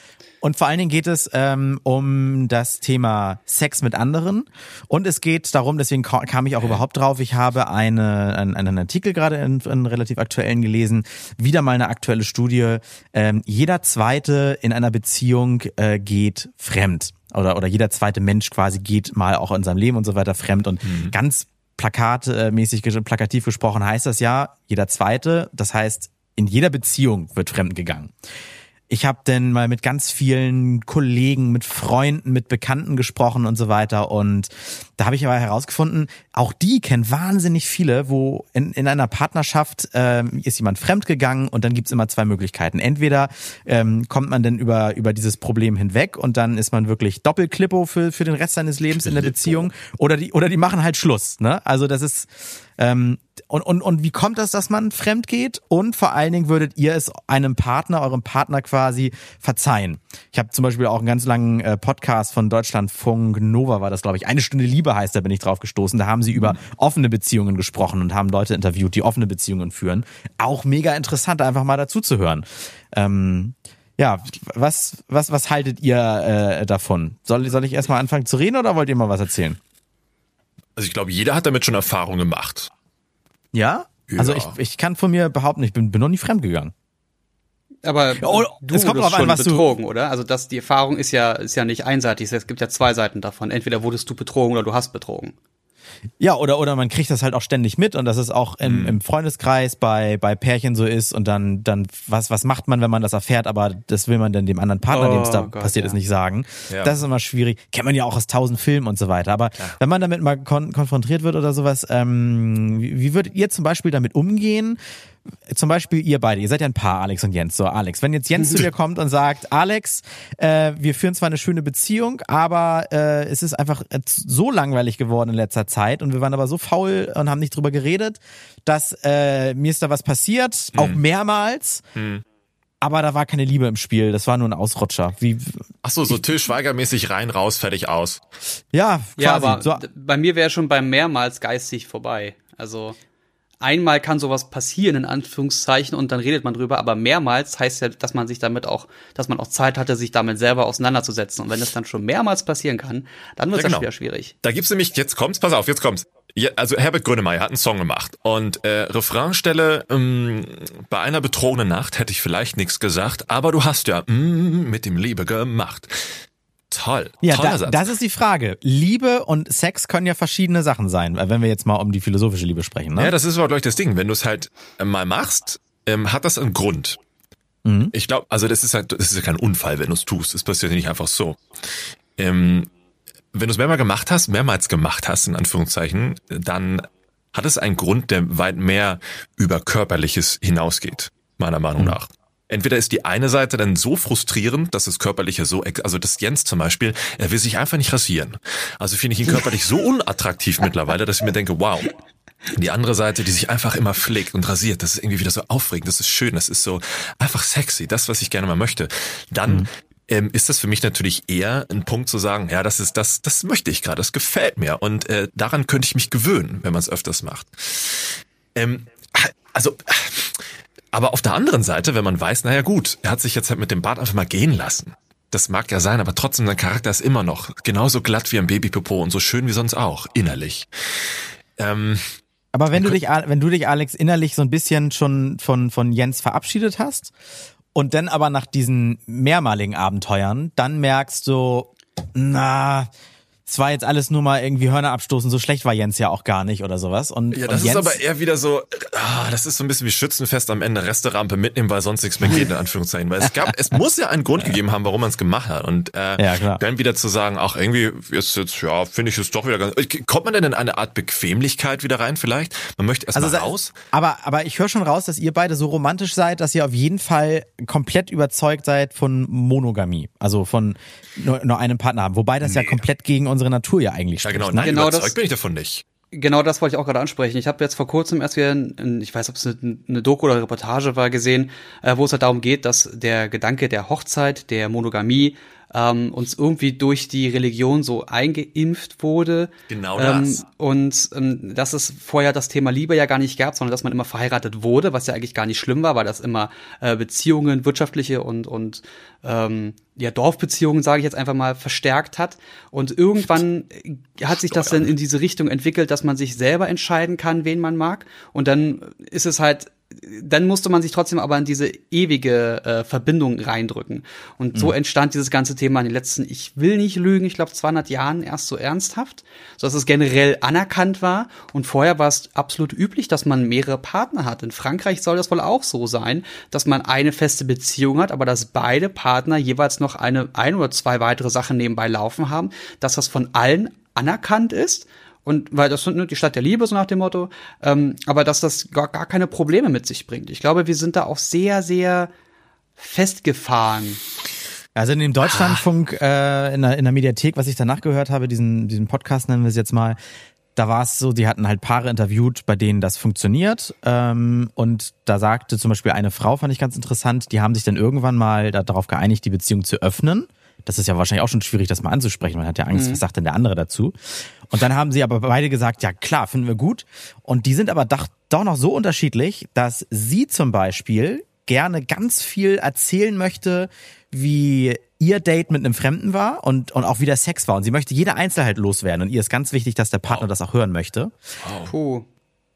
Und vor allen Dingen geht es ähm, um das Thema Sex mit anderen und es geht darum, deswegen ka- kam ich auch überhaupt drauf. Ich habe eine, einen, einen Artikel gerade in, in relativ aktuellen gelesen, wieder mal eine aktuelle Studie. Ähm, jeder zweite in einer Beziehung äh, geht fremd oder oder jeder zweite Mensch quasi geht mal auch in seinem Leben und so weiter fremd und ganz plakatmäßig, ges- plakativ gesprochen heißt das ja, jeder zweite, das heißt, in jeder Beziehung wird fremd gegangen. Ich habe denn mal mit ganz vielen Kollegen, mit Freunden, mit Bekannten gesprochen und so weiter. Und da habe ich aber herausgefunden, auch die kennen wahnsinnig viele, wo in, in einer Partnerschaft ähm, ist jemand fremdgegangen und dann gibt's immer zwei Möglichkeiten. Entweder ähm, kommt man denn über, über dieses Problem hinweg und dann ist man wirklich Doppelklippo für, für den Rest seines Lebens in der Beziehung oder die, oder die machen halt Schluss. Ne? Also das ist ähm, und, und, und wie kommt das, dass man fremd geht? Und vor allen Dingen würdet ihr es einem Partner, eurem Partner quasi verzeihen. Ich habe zum Beispiel auch einen ganz langen äh, Podcast von Deutschlandfunk Nova, war das, glaube ich. Eine Stunde Liebe heißt, da bin ich drauf gestoßen. Da haben sie über offene Beziehungen gesprochen und haben Leute interviewt, die offene Beziehungen führen. Auch mega interessant, einfach mal dazu zu hören. Ähm, ja, was, was, was haltet ihr äh, davon? Soll, soll ich erstmal anfangen zu reden oder wollt ihr mal was erzählen? Also ich glaube, jeder hat damit schon Erfahrung gemacht. Ja? Ja. Also ich, ich kann von mir behaupten, ich bin, bin noch nie fremd gegangen. Aber Oh, du es kommt wurdest drauf an, schon was du- betrogen, oder? Also das, die Erfahrung ist ja, ist ja nicht einseitig. Es gibt ja zwei Seiten davon. Entweder wurdest du betrogen oder du hast betrogen. Ja, oder, oder man kriegt das halt auch ständig mit und dass es auch im, Mhm. im Freundeskreis bei, bei Pärchen so ist und dann, dann, was, was macht man, wenn man das erfährt, aber das will man dann dem anderen Partner, dem es da Oh Gott, passiert ja. ist, nicht sagen. Ja. Das ist immer schwierig. Kennt man ja auch aus tausend Filmen und so weiter. Aber wenn man damit mal kon konfrontiert wird oder sowas, ähm, wie, wie würdet ihr zum Beispiel damit umgehen? Zum Beispiel ihr beide, ihr seid ja ein Paar, Alex und Jens. So, Alex, wenn jetzt Jens zu dir kommt und sagt, Alex, äh, wir führen zwar eine schöne Beziehung, aber äh, es ist einfach so langweilig geworden in letzter Zeit und wir waren aber so faul und haben nicht drüber geredet, dass äh, mir ist da was passiert, auch mehrmals. Aber da war keine Liebe im Spiel, das war nur ein Ausrutscher. Wie, Ach so, so Till Schweiger-mäßig rein, raus, fertig, aus. ja, quasi. Ja, aber so, bei mir wäre schon beim mehrmals geistig vorbei. Also einmal kann sowas passieren, in Anführungszeichen, und dann redet man drüber, aber mehrmals heißt ja, dass man sich damit auch, dass man auch Zeit hatte, sich damit selber auseinanderzusetzen. Und wenn das dann schon mehrmals passieren kann, dann wird es Ja, genau. wieder schwierig. Da gibt's nämlich, jetzt kommt's, pass auf, jetzt kommt's. Ja, also Herbert Grönemeyer hat einen Song gemacht und äh, Refrainstelle ähm, bei einer betrogenen Nacht hätte ich vielleicht nichts gesagt, aber du hast ja mm, mit dem Liebe gemacht. Toll, Ja, da, das ist die Frage. Liebe und Sex können ja verschiedene Sachen sein, wenn wir jetzt mal um die philosophische Liebe sprechen. Ne? Ja, das ist aber gleich das Ding. Wenn du es halt äh, mal machst, ähm, hat das einen Grund. Mhm. Ich glaube, also das ist halt, das ist ja kein Unfall, wenn du es tust. Das passiert ja nicht einfach so. Ähm, wenn du es mehrmals gemacht hast, mehrmals gemacht hast, in Anführungszeichen, dann hat es einen Grund, der weit mehr über Körperliches hinausgeht, meiner Meinung Mhm. nach. Entweder ist die eine Seite dann so frustrierend, dass das Körperliche so, also das Jens zum Beispiel, er will sich einfach nicht rasieren. Also finde ich ihn körperlich so unattraktiv mittlerweile, dass ich mir denke, wow, die andere Seite, die sich einfach immer pflegt und rasiert, das ist irgendwie wieder so aufregend, das ist schön, das ist so einfach sexy, das, was ich gerne mal möchte. Dann ähm, ist das für mich natürlich eher ein Punkt zu sagen, ja, das ist das, das möchte ich gerade, das gefällt mir und äh, daran könnte ich mich gewöhnen, wenn man es öfters macht. Ähm, also, aber auf der anderen Seite, wenn man weiß, naja gut, er hat sich jetzt halt mit dem Bart einfach mal gehen lassen. Das mag ja sein, aber trotzdem, sein Charakter ist immer noch genauso glatt wie ein Babypopo und so schön wie sonst auch, innerlich. Ähm, Aber wenn du dich, wenn du dich, Alex, innerlich so ein bisschen schon von, von Jens verabschiedet hast und dann aber nach diesen mehrmaligen Abenteuern dann merkst du, na, es war jetzt alles nur mal irgendwie Hörner abstoßen, so schlecht war Jens ja auch gar nicht oder sowas. Und, Ja, und das Jens, ist aber eher wieder so, ah, das ist so ein bisschen wie Schützenfest am Ende Resterampe mitnehmen, weil sonst nichts mehr geht, in Anführungszeichen. Weil es gab, es muss ja einen Grund gegeben haben, warum man es gemacht hat. Und äh, Ja, dann wieder zu sagen, ach, irgendwie ist jetzt, ja, finde ich es doch wieder ganz. Kommt man denn in eine Art Bequemlichkeit wieder rein, vielleicht? Man möchte erst also raus. Aber, aber ich höre schon raus, dass ihr beide so romantisch seid, dass ihr auf jeden Fall komplett überzeugt seid von Monogamie. Also von nur, nur einem Partner haben. Wobei das ja komplett gegen unsere Natur ja eigentlich Ja, spricht. genau. ne? Nein, Genau überzeugt das- bin ich davon nicht. Genau das wollte ich auch gerade ansprechen. Ich habe jetzt vor kurzem erst wieder, ein, ich weiß, ob es eine, eine Doku oder Reportage war, gesehen, äh, wo es halt darum geht, dass der Gedanke der Hochzeit, der Monogamie, ähm, uns irgendwie durch die Religion so eingeimpft wurde. Genau ähm, das. Und ähm, dass es vorher das Thema Liebe ja gar nicht gab, sondern dass man immer verheiratet wurde, was ja eigentlich gar nicht schlimm war, weil das immer äh, Beziehungen, wirtschaftliche und, und ähm, ja, Dorfbeziehungen, sage ich jetzt einfach mal, verstärkt hat. Und irgendwann äh, hat sich das dann in diese Richtung entwickelt, dass man sich selber entscheiden kann, wen man mag. Und dann ist es halt dann musste man sich trotzdem aber in diese ewige äh, Verbindung reindrücken. Und so entstand dieses ganze Thema in den letzten, ich will nicht lügen, ich glaube 200 Jahren erst so ernsthaft, so dass es generell anerkannt war. Und vorher war es absolut üblich, dass man mehrere Partner hat. In Frankreich soll das wohl auch so sein, dass man eine feste Beziehung hat, aber dass beide Partner jeweils noch eine, ein oder zwei weitere Sachen nebenbei laufen haben, dass das von allen anerkannt ist. Und weil das sind die Stadt der Liebe, so nach dem Motto, ähm, aber dass das gar, gar keine Probleme mit sich bringt. Ich glaube, wir sind da auch sehr, sehr festgefahren. Also in dem Deutschlandfunk, äh, in, der, in der Mediathek, was ich danach gehört habe, diesen, diesen Podcast nennen wir es jetzt mal, da war es so, die hatten halt Paare interviewt, bei denen das funktioniert. Ähm, und da sagte zum Beispiel eine Frau, fand ich ganz interessant, die haben sich dann irgendwann mal darauf geeinigt, die Beziehung zu öffnen. Das ist ja wahrscheinlich auch schon schwierig, das mal anzusprechen. Man hat ja Angst, was sagt denn der andere dazu? Und dann haben sie aber beide gesagt, ja klar, finden wir gut. Und die sind aber doch, doch noch so unterschiedlich, dass sie zum Beispiel gerne ganz viel erzählen möchte, wie ihr Date mit einem Fremden war und, und auch wie der Sex war. Und sie möchte jede Einzelheit loswerden. Und ihr ist ganz wichtig, dass der Partner das auch hören möchte. Puh.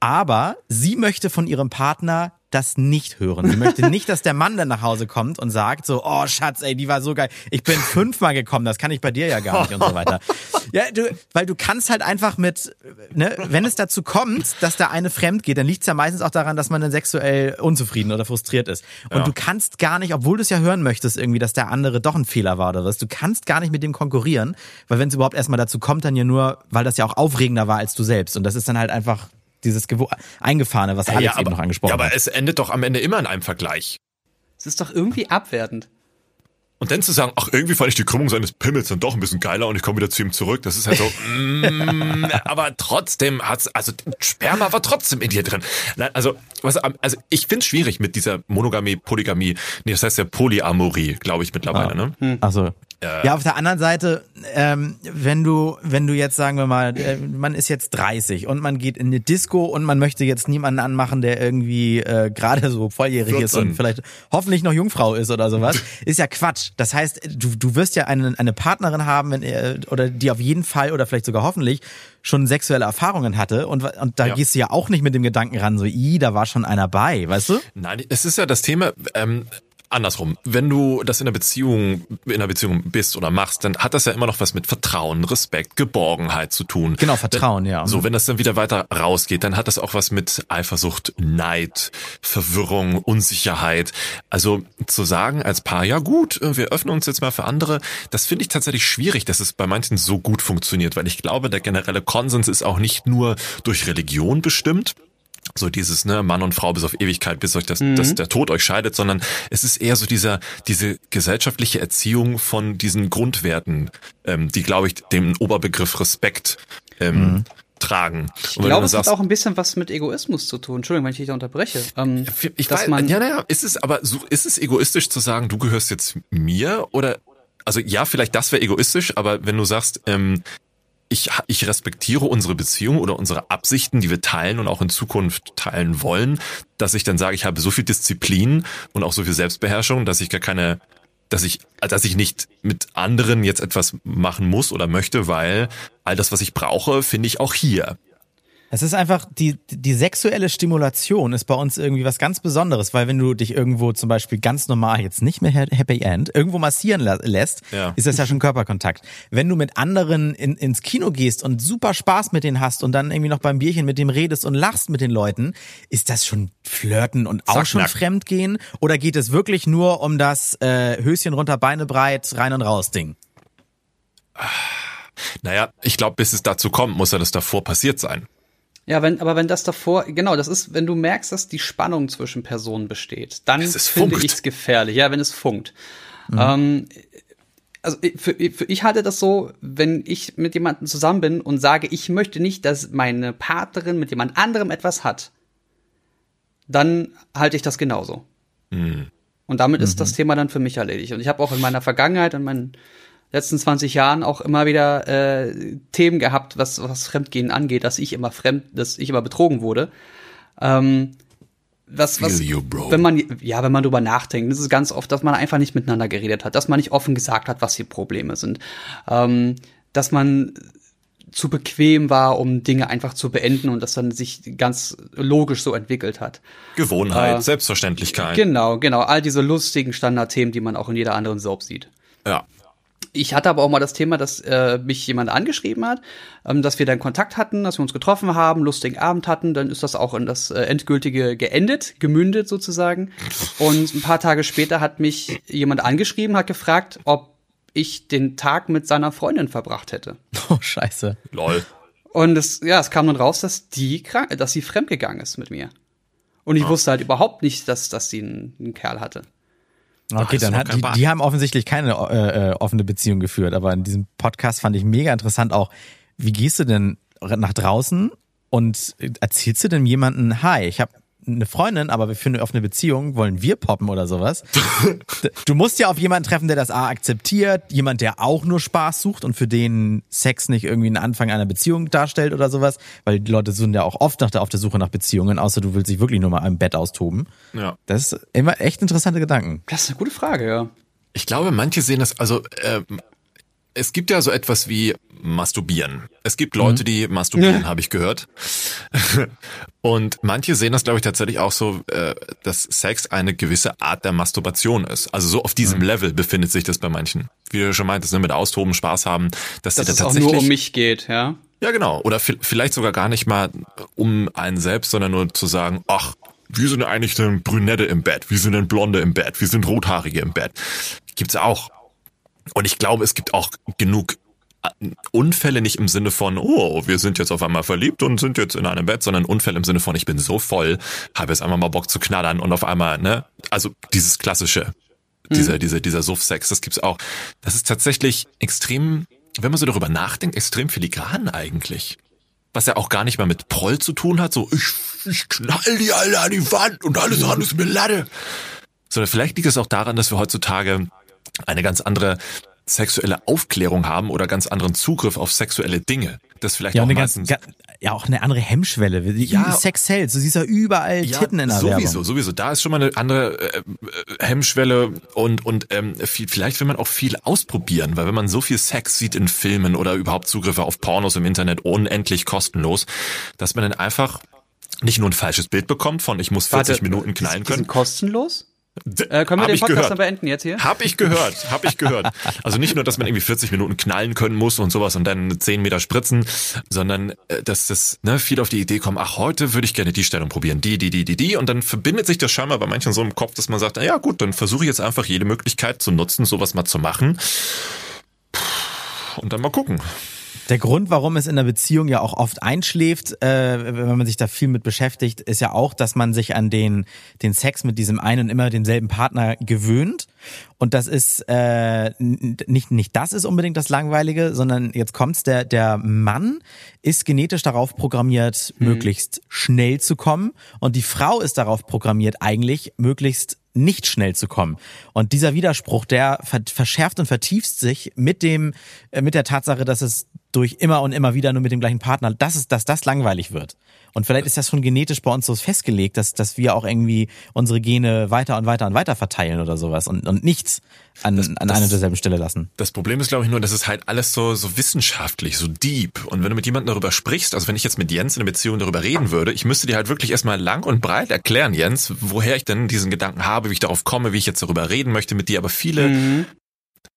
Aber sie möchte von ihrem Partner das nicht hören. Sie möchte nicht, dass der Mann dann nach Hause kommt und sagt so, oh Schatz, ey, die war so geil. Ich bin fünfmal gekommen, das kann ich bei dir ja gar nicht und so weiter. Ja, du, weil du kannst halt einfach mit, ne, wenn es dazu kommt, dass der eine fremd geht, dann liegt es ja meistens auch daran, dass man dann sexuell unzufrieden oder frustriert ist. Und Ja. du kannst gar nicht, obwohl du es ja hören möchtest, irgendwie, dass der andere doch ein Fehler war oder was, du kannst gar nicht mit dem konkurrieren, weil wenn es überhaupt erstmal dazu kommt, dann ja nur, weil das ja auch aufregender war als du selbst. Und das ist dann halt einfach dieses Gewo Eingefahrene, was Alex eben noch angesprochen ja, aber hat. es endet doch am Ende immer in einem Vergleich. Es ist doch irgendwie abwertend. Und dann zu sagen, ach, irgendwie fand ich die Krümmung seines Pimmels dann doch ein bisschen geiler und ich komme wieder zu ihm zurück, das ist halt so, mm, aber trotzdem hat's, also Sperma war trotzdem in dir drin. Nein, also, was, also ich find's schwierig mit dieser Monogamie, Polygamie, nee, das heißt ja Polyamorie, glaube ich mittlerweile, ne? Also ja, auf der anderen Seite, ähm, wenn du, wenn du jetzt sagen wir mal, äh, man ist jetzt 30 und man geht in eine Disco und man möchte jetzt niemanden anmachen, der irgendwie äh, gerade so volljährig ist 14. und vielleicht hoffentlich noch Jungfrau ist oder sowas, ist ja Quatsch. Das heißt, du, du wirst ja eine, eine Partnerin haben, wenn, äh, oder die auf jeden Fall oder vielleicht sogar hoffentlich schon sexuelle Erfahrungen hatte und, und da Ja. gehst du ja auch nicht mit dem Gedanken ran, so, i, da war schon einer bei, weißt du? Nein, es ist ja das Thema, ähm, andersrum. Wenn du das in einer Beziehung, in einer Beziehung bist oder machst, dann hat das ja immer noch was mit Vertrauen, Respekt, Geborgenheit zu tun. Genau, Vertrauen, ja. So, wenn das dann wieder weiter rausgeht, dann hat das auch was mit Eifersucht, Neid, Verwirrung, Unsicherheit. Also zu sagen als Paar, ja gut, äh, wir öffnen uns jetzt mal für andere, das finde ich tatsächlich schwierig, dass es bei manchen so gut funktioniert, weil ich glaube, der generelle Konsens ist auch nicht nur durch Religion bestimmt, so dieses ne Mann und Frau bis auf Ewigkeit, bis euch das, dass der Tod euch scheidet, sondern es ist eher so dieser diese gesellschaftliche Erziehung von diesen Grundwerten, ähm, die glaube ich dem Oberbegriff Respekt ähm, tragen. Ich glaube, es hat auch ein bisschen was mit Egoismus zu tun. Entschuldigung, wenn ich dich da unterbreche. Ähm, ich dass weiß, man, ja, naja, ist es aber so, ist es egoistisch zu sagen, du gehörst jetzt mir oder also ja, vielleicht das wäre egoistisch, aber wenn du sagst, ähm, ich, ich respektiere unsere Beziehung oder unsere Absichten, die wir teilen und auch in Zukunft teilen wollen, dass ich dann sage, ich habe so viel Disziplin und auch so viel Selbstbeherrschung, dass ich gar keine, dass ich, dass ich nicht mit anderen jetzt etwas machen muss oder möchte, weil all das, was ich brauche, finde ich auch hier. Es ist einfach, die, die sexuelle Stimulation ist bei uns irgendwie was ganz Besonderes, weil wenn du dich irgendwo zum Beispiel ganz normal, jetzt nicht mehr Happy End, irgendwo massieren lässt, Ja. ist das ja schon Körperkontakt. Wenn du mit anderen in, ins Kino gehst und super Spaß mit denen hast und dann irgendwie noch beim Bierchen mit dem redest und lachst mit den Leuten, ist das schon Flirten und auch schon Sacknack. Fremdgehen? Oder geht es wirklich nur um das äh, Höschen runter, Beine breit, rein und raus Ding? Naja, ich glaube, bis es dazu kommt, muss ja das davor passiert sein. Ja, wenn, aber wenn das davor, genau, das ist, wenn du merkst, dass die Spannung zwischen Personen besteht, dann finde ich es gefährlich. Ja, wenn es funkt. Ähm, also ich- für, für, ich halte das so, wenn ich mit jemandem zusammen bin und sage, ich möchte nicht, dass meine Partnerin mit jemand anderem etwas hat, dann halte ich das genauso. Und damit ist das Thema dann für mich erledigt. Und ich habe auch in meiner Vergangenheit, in meinen letzten 20 Jahren auch immer wieder äh, Themen gehabt, was, was Fremdgehen angeht, dass ich immer fremd, dass ich immer betrogen wurde. Ähm, was, was, you, wenn man, ja, wenn man drüber nachdenkt, das ist ganz oft, dass man einfach nicht miteinander geredet hat, dass man nicht offen gesagt hat, was die Probleme sind, ähm, dass man zu bequem war, um Dinge einfach zu beenden und das dann sich ganz logisch so entwickelt hat. Gewohnheit, Äh, Selbstverständlichkeit. Genau, genau, all diese lustigen Standardthemen, die man auch in jeder anderen Soap sieht. ja. Ich hatte aber auch mal das Thema, dass äh, mich jemand angeschrieben hat, ähm, dass wir dann Kontakt hatten, dass wir uns getroffen haben, lustigen Abend hatten, dann ist das auch in das äh, endgültige geendet, gemündet sozusagen. Und ein paar Tage später hat mich jemand angeschrieben, hat gefragt, ob ich den Tag mit seiner Freundin verbracht hätte. Oh, scheiße. Lol. Und es, ja, es kam dann raus, dass die krank, dass sie fremdgegangen ist mit mir. Und ich wusste halt überhaupt nicht, dass, dass sie einen, einen Kerl hatte. Okay, dann hat die, die haben offensichtlich keine äh, äh, offene Beziehung geführt, aber in diesem Podcast fand ich mega interessant auch, wie gehst du denn nach draußen und erzählst du denn jemanden, hi, ich habe eine Freundin, aber wir führen eine offene Beziehung, wollen wir poppen oder sowas? du musst ja auf jemanden treffen, der das A akzeptiert, jemand, der auch nur Spaß sucht und für den Sex nicht irgendwie einen Anfang einer Beziehung darstellt oder sowas, weil die Leute sind ja auch oft nach der, auf der Suche nach Beziehungen, außer du willst dich wirklich nur mal im Bett austoben. Ja. Das ist immer echt interessante Gedanken. Das ist eine gute Frage, ja. Ich glaube, manche sehen das, also äh, es gibt ja so etwas wie Masturbieren. Es gibt Leute, die masturbieren, habe ich gehört. Und manche sehen das, glaube ich, tatsächlich auch so, äh, dass Sex eine gewisse Art der Masturbation ist. Also so auf diesem Level befindet sich das bei manchen. Wie du schon meintest, ne, mit Austoben, Spaß haben, dass, Dass sie es da auch tatsächlich nur um mich geht, ja. ja, genau. Oder vi- vielleicht sogar gar nicht mal um einen selbst, sondern nur zu sagen, ach, wir sind eigentlich eine Brünette im Bett, wir sind eine Blonde im Bett, wir sind Rothaarige im Bett. Gibt's auch. Und ich glaube, es gibt auch genug äh, Unfälle nicht im Sinne von, oh, wir sind jetzt auf einmal verliebt und sind jetzt in einem Bett, sondern Unfälle im Sinne von, ich bin so voll, habe jetzt einmal mal Bock zu knattern und auf einmal, ne, also dieses klassische, dieser, dieser, dieser Suff-Sex, das gibt's auch. Das ist tatsächlich extrem, wenn man so darüber nachdenkt, extrem filigran eigentlich. Was ja auch gar nicht mal mit Proll zu tun hat, so, ich, ich knall die alle an die Wand und alles andere ist mir Latte. Sondern vielleicht liegt es auch daran, dass wir heutzutage eine ganz andere sexuelle Aufklärung haben oder ganz anderen Zugriff auf sexuelle Dinge. Das vielleicht Ja, auch eine ganz, meistens ga- ja, auch eine andere Hemmschwelle. Ja. Sex sells. Du siehst ja überall Titten in der sowieso, Werbung. sowieso. Da ist schon mal eine andere äh, äh, Hemmschwelle und und ähm, viel, vielleicht will man auch viel ausprobieren, weil wenn man so viel Sex sieht in Filmen oder überhaupt Zugriffe auf Pornos im Internet unendlich kostenlos, dass man dann einfach nicht nur ein falsches Bild bekommt von ich muss 40 Minuten knallen die können. sind kostenlos? Äh, können wir Hab den ich Podcast gehört. dann beenden jetzt hier? Hab ich gehört, hab ich gehört. Also nicht nur, dass man irgendwie 40 Minuten knallen können muss und sowas und dann 10 Meter spritzen, sondern äh, dass das ne, viel auf die Idee kommt, ach, heute würde ich gerne die Stellung probieren, die, die, die, die, die. Und dann verbindet sich das scheinbar bei manchen so im Kopf, dass man sagt, na ja gut, dann versuche ich jetzt einfach jede Möglichkeit zu nutzen, sowas mal zu machen. Und dann mal gucken. Der Grund, warum es in der Beziehung ja auch oft einschläft, äh, wenn man sich da viel mit beschäftigt, ist ja auch, dass man sich an den, den Sex mit diesem einen und immer denselben Partner gewöhnt. Und das ist äh, nicht, nicht das ist unbedingt das Langweilige, sondern jetzt kommt's, der, der Mann ist genetisch darauf programmiert, möglichst schnell zu kommen. Und die Frau ist darauf programmiert, eigentlich möglichst nicht schnell zu kommen. Und dieser Widerspruch, der ver verschärft und vertieft sich mit dem, äh, mit der Tatsache, dass es durch immer und immer wieder nur mit dem gleichen Partner, dass es, dass das langweilig wird. Und vielleicht ist das schon genetisch bei uns so festgelegt, dass, dass wir auch irgendwie unsere Gene weiter und weiter und weiter verteilen oder sowas und, und nichts an, an einer derselben Stelle lassen. Das Problem ist, glaube ich, nur, dass es halt alles so, so wissenschaftlich, so deep. Und wenn du mit jemandem darüber sprichst, also wenn ich jetzt mit Jens in einer Beziehung darüber reden würde, ich müsste dir halt wirklich erstmal lang und breit erklären, Jens, woher ich denn diesen Gedanken habe, wie ich darauf komme, wie ich jetzt darüber reden möchte mit dir. Aber viele,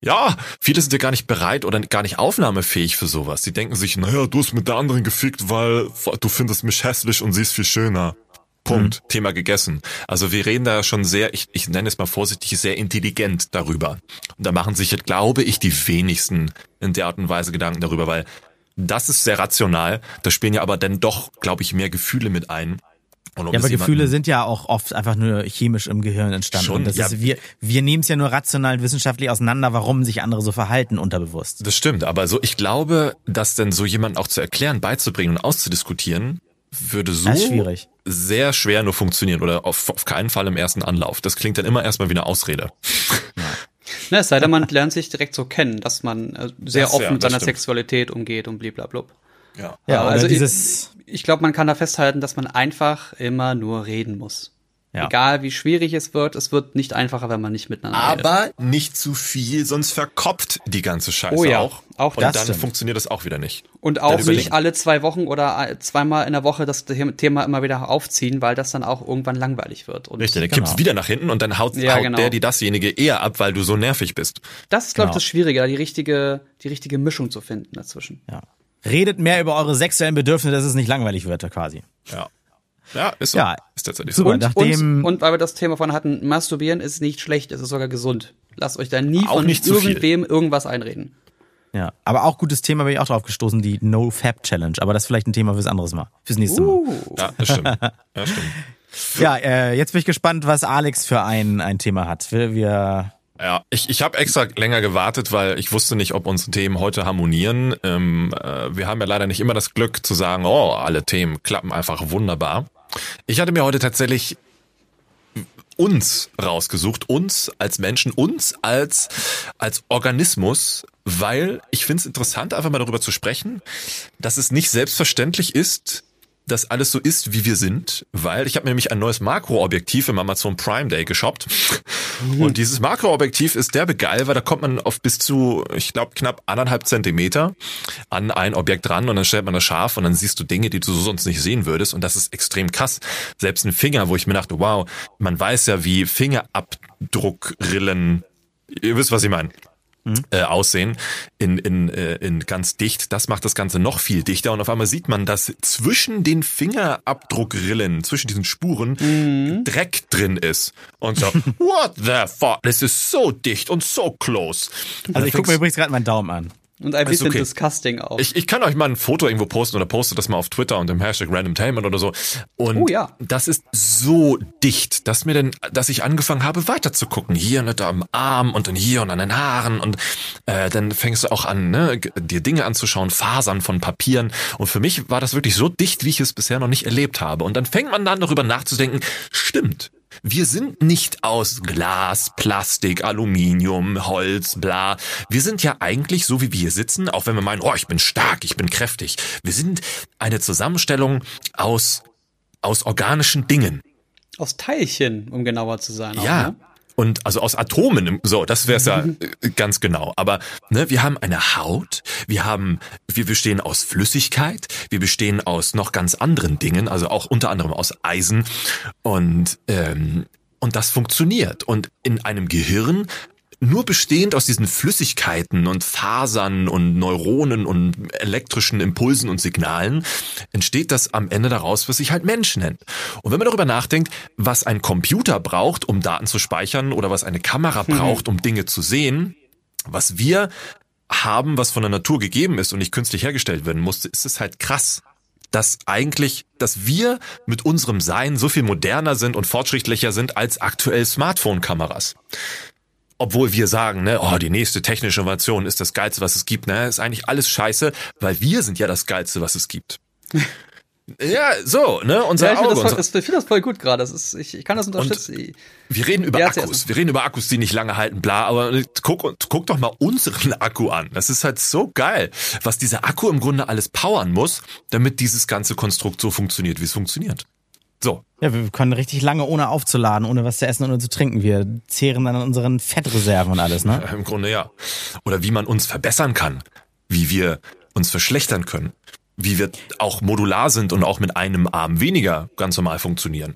ja, viele sind ja gar nicht bereit oder gar nicht aufnahmefähig für sowas. Die denken sich, naja, du hast mit der anderen gefickt, weil du findest mich hässlich und sie ist viel schöner. Punkt. Thema gegessen. Also wir reden da schon sehr, ich, ich nenne es mal vorsichtig, sehr intelligent darüber. Und da machen sich, jetzt, glaube ich, die wenigsten in der Art und Weise Gedanken darüber, weil das ist sehr rational. Da spielen ja aber dann doch, glaube ich, mehr Gefühle mit ein. Und Ja, aber Gefühle sind ja auch oft einfach nur chemisch im Gehirn entstanden. Schon, und das ja. ist, wir, wir nehmen es ja nur rational und wissenschaftlich auseinander, warum sich andere so verhalten unterbewusst. Das stimmt, aber so, ich glaube, dass denn so jemand auch zu erklären, beizubringen und auszudiskutieren, würde so sehr schwer nur funktionieren oder auf, auf keinen Fall im ersten Anlauf. Das klingt dann immer erstmal wie eine Ausrede. Ne, es sei denn, man lernt sich direkt so kennen, dass man äh, sehr Das, offen ja, mit seiner stimmt. Sexualität umgeht und bliblablub. Ja. Ja, also dieses, ich, ich glaube, man kann da festhalten, dass man einfach immer nur reden muss. Ja. Egal wie schwierig es wird, es wird nicht einfacher, wenn man nicht miteinander redet. Aber nicht zu viel, sonst verkopft die ganze Scheiße Oh ja, auch. auch und das dann stimmt. funktioniert das auch wieder nicht. Und auch nicht alle zwei Wochen oder zweimal in der Woche das Thema immer wieder aufziehen, weil das dann auch irgendwann langweilig wird. Und Richtig, dann kippst Genau. wieder nach hinten und dann haut, Ja, haut genau. der, die dasjenige eher ab, weil du so nervig bist. das ist, glaube Genau. ich, das Schwierige, da die richtige, die richtige Mischung zu finden dazwischen. ja. Redet mehr über eure sexuellen Bedürfnisse, dass es nicht langweilig wird, quasi. Ja. Ja, ist so. Ja. Ist tatsächlich Super. so. Und, nachdem- und, und weil wir das Thema von hatten, masturbieren ist nicht schlecht, es ist sogar gesund. Lasst euch da nie Auch von nicht zu viel. irgendwem irgendwas einreden. Ja. Aber auch gutes Thema bin ich auch drauf gestoßen, die No Fab Challenge. Aber das ist vielleicht ein Thema fürs anderes Mal. Fürs nächste Mal. Ja, das stimmt. Ja, stimmt. Ja, äh, jetzt bin ich gespannt, was Alex für ein, ein Thema hat. Wir, wir Ja, ich, ich habe extra länger gewartet, weil ich wusste nicht, ob unsere Themen heute harmonieren. Ähm, äh, wir haben ja leider nicht immer das Glück zu sagen, oh, alle Themen klappen einfach wunderbar. Ich hatte mir heute tatsächlich uns rausgesucht, uns als Menschen, uns als, als Organismus, weil ich finde es interessant, einfach mal darüber zu sprechen, dass es nicht selbstverständlich ist, dass alles so ist, wie wir sind, weil ich habe mir nämlich ein neues Makroobjektiv im Amazon Prime Day geshoppt. Und dieses Makroobjektiv ist derbe geil, weil da kommt man auf bis zu, ich glaube, knapp anderthalb Zentimeter an ein Objekt ran und dann stellt man das scharf und dann siehst du Dinge, die du sonst nicht sehen würdest. Und das ist extrem krass. Selbst ein Finger, wo ich mir dachte, wow, man weiß ja, wie Fingerabdruckrillen, ihr wisst, was ich meine äh, aussehen in, in, äh, in ganz dicht. Das macht das Ganze noch viel dichter und auf einmal sieht man, dass zwischen den Fingerabdruckrillen, zwischen diesen Spuren mhm. Dreck drin ist. Und so, what the fuck? Das ist so dicht und so close. Also ich gucke mir übrigens gerade meinen Daumen an. Und ein bisschen okay. disgusting auch. Ich, ich kann euch mal ein Foto irgendwo posten oder poste das mal auf Twitter und im Hashtag Randomtainment oder so. Und oh, ja. das ist so dicht, dass mir denn, dass ich angefangen habe weiter zu gucken. Hier und da am Arm und dann hier und an den Haaren und äh, dann fängst du auch an, ne, dir Dinge anzuschauen, Fasern von Papieren. Und für mich war das wirklich so dicht, wie ich es bisher noch nicht erlebt habe. Und dann fängt man dann darüber nachzudenken, stimmt, wir sind nicht aus Glas, Plastik, Aluminium, Holz, bla. Wir sind ja eigentlich so, wie wir hier sitzen, auch wenn wir meinen, oh, ich bin stark, ich bin kräftig. Wir sind eine Zusammenstellung aus, aus organischen Dingen. Aus Teilchen, um genauer zu sein. Ja. Auch, ne? Und also aus Atomen, so, das wäre es ja äh, ganz genau. Aber ne, wir haben eine Haut, wir haben, wir bestehen aus Flüssigkeit, wir bestehen aus noch ganz anderen Dingen, also auch unter anderem aus Eisen und ähm, und das funktioniert. Und in einem Gehirn nur bestehend aus diesen Flüssigkeiten und Fasern und Neuronen und elektrischen Impulsen und Signalen entsteht das am Ende daraus, was sich halt Mensch nennt. Und wenn man darüber nachdenkt, was ein Computer braucht, um Daten zu speichern oder was eine Kamera mhm. braucht, um Dinge zu sehen, was wir haben, was von der Natur gegeben ist und nicht künstlich hergestellt werden musste, ist es halt krass dass eigentlich, dass wir mit unserem Sein so viel moderner sind und fortschrittlicher sind als aktuell Smartphone-Kameras obwohl wir sagen, ne, oh, die nächste technische Innovation ist das Geilste, was es gibt, ne, ist eigentlich alles scheiße, weil wir sind ja das Geilste, was es gibt. Ja, so, ne, unser ja, ich Auge. Voll, das, ich finde das voll gut gerade. Das ist, ich, ich kann das unterstützen. Und wir reden über Akkus. Wir reden über Akkus, die nicht lange halten, bla. Aber guck, guck doch mal unseren Akku an. Das ist halt so geil, was dieser Akku im Grunde alles powern muss, damit dieses ganze Konstrukt so funktioniert, wie es funktioniert. So. Ja, wir können richtig lange ohne aufzuladen, ohne was zu essen und ohne zu trinken. Wir zehren dann an unseren Fettreserven und alles, ne? Ja, Im Grunde ja. Oder wie man uns verbessern kann, wie wir uns verschlechtern können, wie wir auch modular sind und auch mit einem Arm weniger ganz normal funktionieren.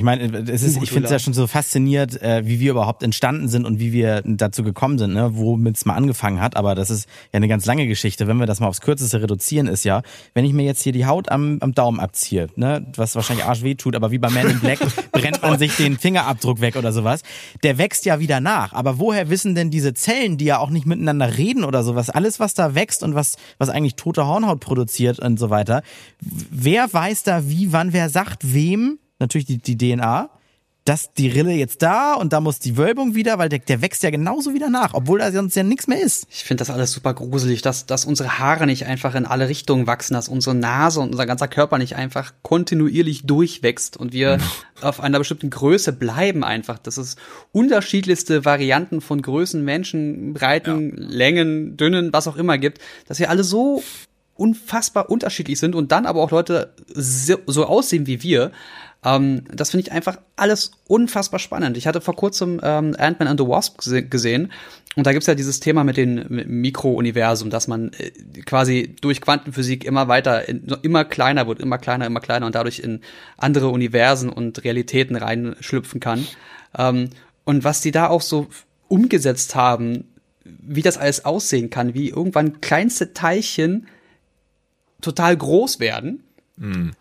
Ich meine, es ist, ich finde es ja schon so fasziniert, äh, wie wir überhaupt entstanden sind und wie wir dazu gekommen sind, ne? womit es mal angefangen hat. Aber das ist ja eine ganz lange Geschichte. Wenn wir das mal aufs Kürzeste reduzieren, ist ja, wenn ich mir jetzt hier die Haut am, am Daumen abziehe, ne? was wahrscheinlich arsch weh tut, aber wie bei Man in Black brennt man sich den Fingerabdruck weg oder sowas. Der wächst ja wieder nach. Aber woher wissen denn diese Zellen, die ja auch nicht miteinander reden oder sowas, alles, was da wächst und was, was eigentlich tote Hornhaut produziert und so weiter, wer weiß da wie, wann, wer sagt wem, natürlich die, die DNA, dass die Rille jetzt da und da muss die Wölbung wieder, weil der, der wächst ja genauso wieder nach, obwohl da sonst ja nichts mehr ist. Ich finde das alles super gruselig, dass, dass unsere Haare nicht einfach in alle Richtungen wachsen, dass unsere Nase und unser ganzer Körper nicht einfach kontinuierlich durchwächst und wir auf einer bestimmten Größe bleiben einfach. Dass es unterschiedlichste Varianten von Größen, Menschen, Breiten, ja. Längen, Dünnen, was auch immer gibt, dass wir alle so unfassbar unterschiedlich sind und dann aber auch Leute so, so aussehen wie wir. Ähm, das finde ich einfach alles unfassbar spannend. Ich hatte vor kurzem ähm, Ant-Man and the Wasp gesehen und da gibt's ja dieses Thema mit dem Mikrouniversum, dass man äh, quasi durch Quantenphysik immer weiter, in, immer kleiner wird, immer kleiner, immer kleiner und dadurch in andere Universen und Realitäten reinschlüpfen kann. Ähm, und was die da auch so umgesetzt haben, wie das alles aussehen kann, wie irgendwann kleinste Teilchen total groß werden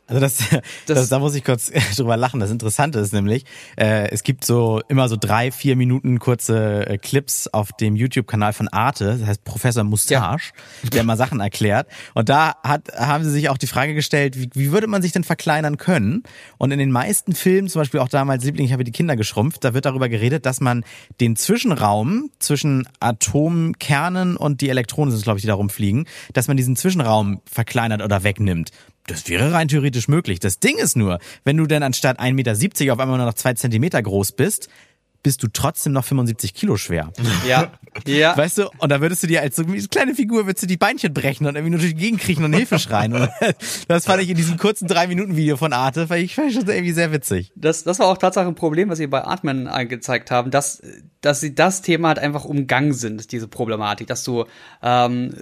also das, das, das, da muss ich kurz drüber lachen. Das Interessante ist nämlich, äh, es gibt so immer so drei, vier Minuten kurze äh, Clips auf dem YouTube-Kanal von Arte, das heißt Professor Mustache, ja. der mal Sachen erklärt. Und da hat, haben sie sich auch die Frage gestellt, wie, wie würde man sich denn verkleinern können? Und in den meisten Filmen, zum Beispiel auch damals Liebling, ich habe die Kinder geschrumpft, da wird darüber geredet, dass man den Zwischenraum zwischen Atomkernen und die Elektronen sind, glaube ich, die da rumfliegen, dass man diesen Zwischenraum verkleinert oder wegnimmt. Das wäre rein theoretisch möglich. Das Ding ist nur, wenn du denn anstatt 1,70 Meter auf einmal nur noch zwei Zentimeter groß bist, bist du trotzdem noch 75 Kilo schwer. Ja, ja. Weißt du, und da würdest du dir als so eine kleine Figur würdest du die Beinchen brechen und irgendwie nur durch die Gegend kriechen und Hilfe schreien. Und das fand ich in diesem kurzen drei Minuten Video von Arte, fand ich, fand ich schon irgendwie sehr witzig. Das, das war auch tatsächlich ein Problem, was sie bei Artman angezeigt haben, dass, dass sie das Thema halt einfach umgangen sind, diese Problematik, dass du, ähm,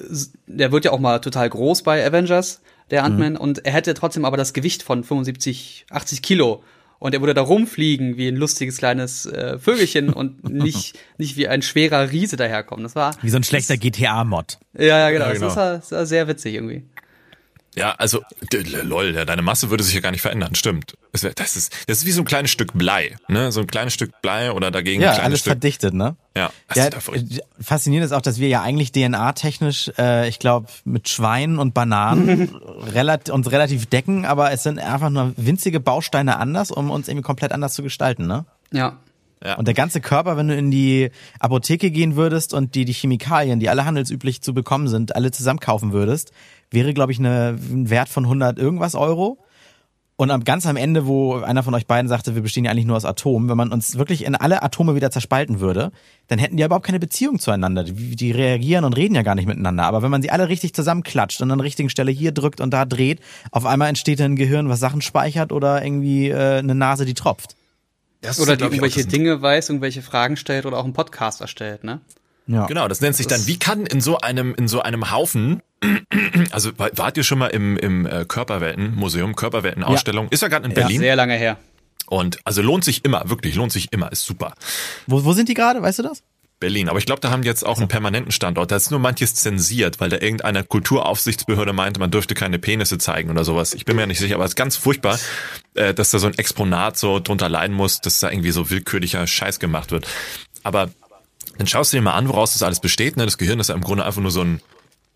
der wird ja auch mal total groß bei Avengers, der Ant-Man, mhm. und er hätte trotzdem aber das Gewicht von 75, 80 Kilo und er würde da rumfliegen wie ein lustiges kleines äh, Vögelchen und nicht, nicht wie ein schwerer Riese daherkommen. Das war. Wie so ein schlechter GTA-Mod. Ja, ja, genau. Ja, genau. Das, war, das war sehr witzig irgendwie. Ja, also, lol, deine Masse würde sich ja gar nicht verändern, stimmt. Das ist, das ist wie so ein kleines Stück Blei, ne? So ein kleines Stück Blei oder dagegen ja, ein kleines alles Stück. verdichtet, ne? Ja, ja äh, faszinierend ist auch, dass wir ja eigentlich DNA-technisch, äh, ich glaube, mit Schweinen und Bananen relativ, uns relativ decken, aber es sind einfach nur winzige Bausteine anders, um uns irgendwie komplett anders zu gestalten, ne? Ja. Ja. Und der ganze Körper, wenn du in die Apotheke gehen würdest und die, die Chemikalien, die alle handelsüblich zu bekommen sind, alle zusammen kaufen würdest, wäre, glaube ich, eine, ein Wert von 100 irgendwas Euro. Und am, ganz am Ende, wo einer von euch beiden sagte, wir bestehen ja eigentlich nur aus Atomen, wenn man uns wirklich in alle Atome wieder zerspalten würde, dann hätten die überhaupt keine Beziehung zueinander. Die, die reagieren und reden ja gar nicht miteinander. Aber wenn man sie alle richtig zusammenklatscht und an der richtigen Stelle hier drückt und da dreht, auf einmal entsteht ein Gehirn, was Sachen speichert oder irgendwie äh, eine Nase, die tropft. Das oder die irgendwelche Dinge weiß, irgendwelche Fragen stellt oder auch einen Podcast erstellt, ne? Ja. Genau, das nennt sich dann, wie kann in so einem, in so einem Haufen, also wart ihr schon mal im, im äh, Körperwelten-Museum, Körperwelten-Ausstellung, ja. ist ja gerade in Berlin. Ja, sehr lange her. Und also lohnt sich immer, wirklich, lohnt sich immer, ist super. Wo, wo sind die gerade, weißt du das? Berlin. Aber ich glaube, da haben die jetzt auch einen permanenten Standort. Da ist nur manches zensiert, weil da irgendeine Kulturaufsichtsbehörde meinte, man dürfte keine Penisse zeigen oder sowas. Ich bin mir nicht sicher, aber es ist ganz furchtbar, äh, dass da so ein Exponat so drunter leiden muss, dass da irgendwie so willkürlicher Scheiß gemacht wird. Aber dann schaust du dir mal an, woraus das alles besteht. Ne? Das Gehirn ist ja im Grunde einfach nur so ein,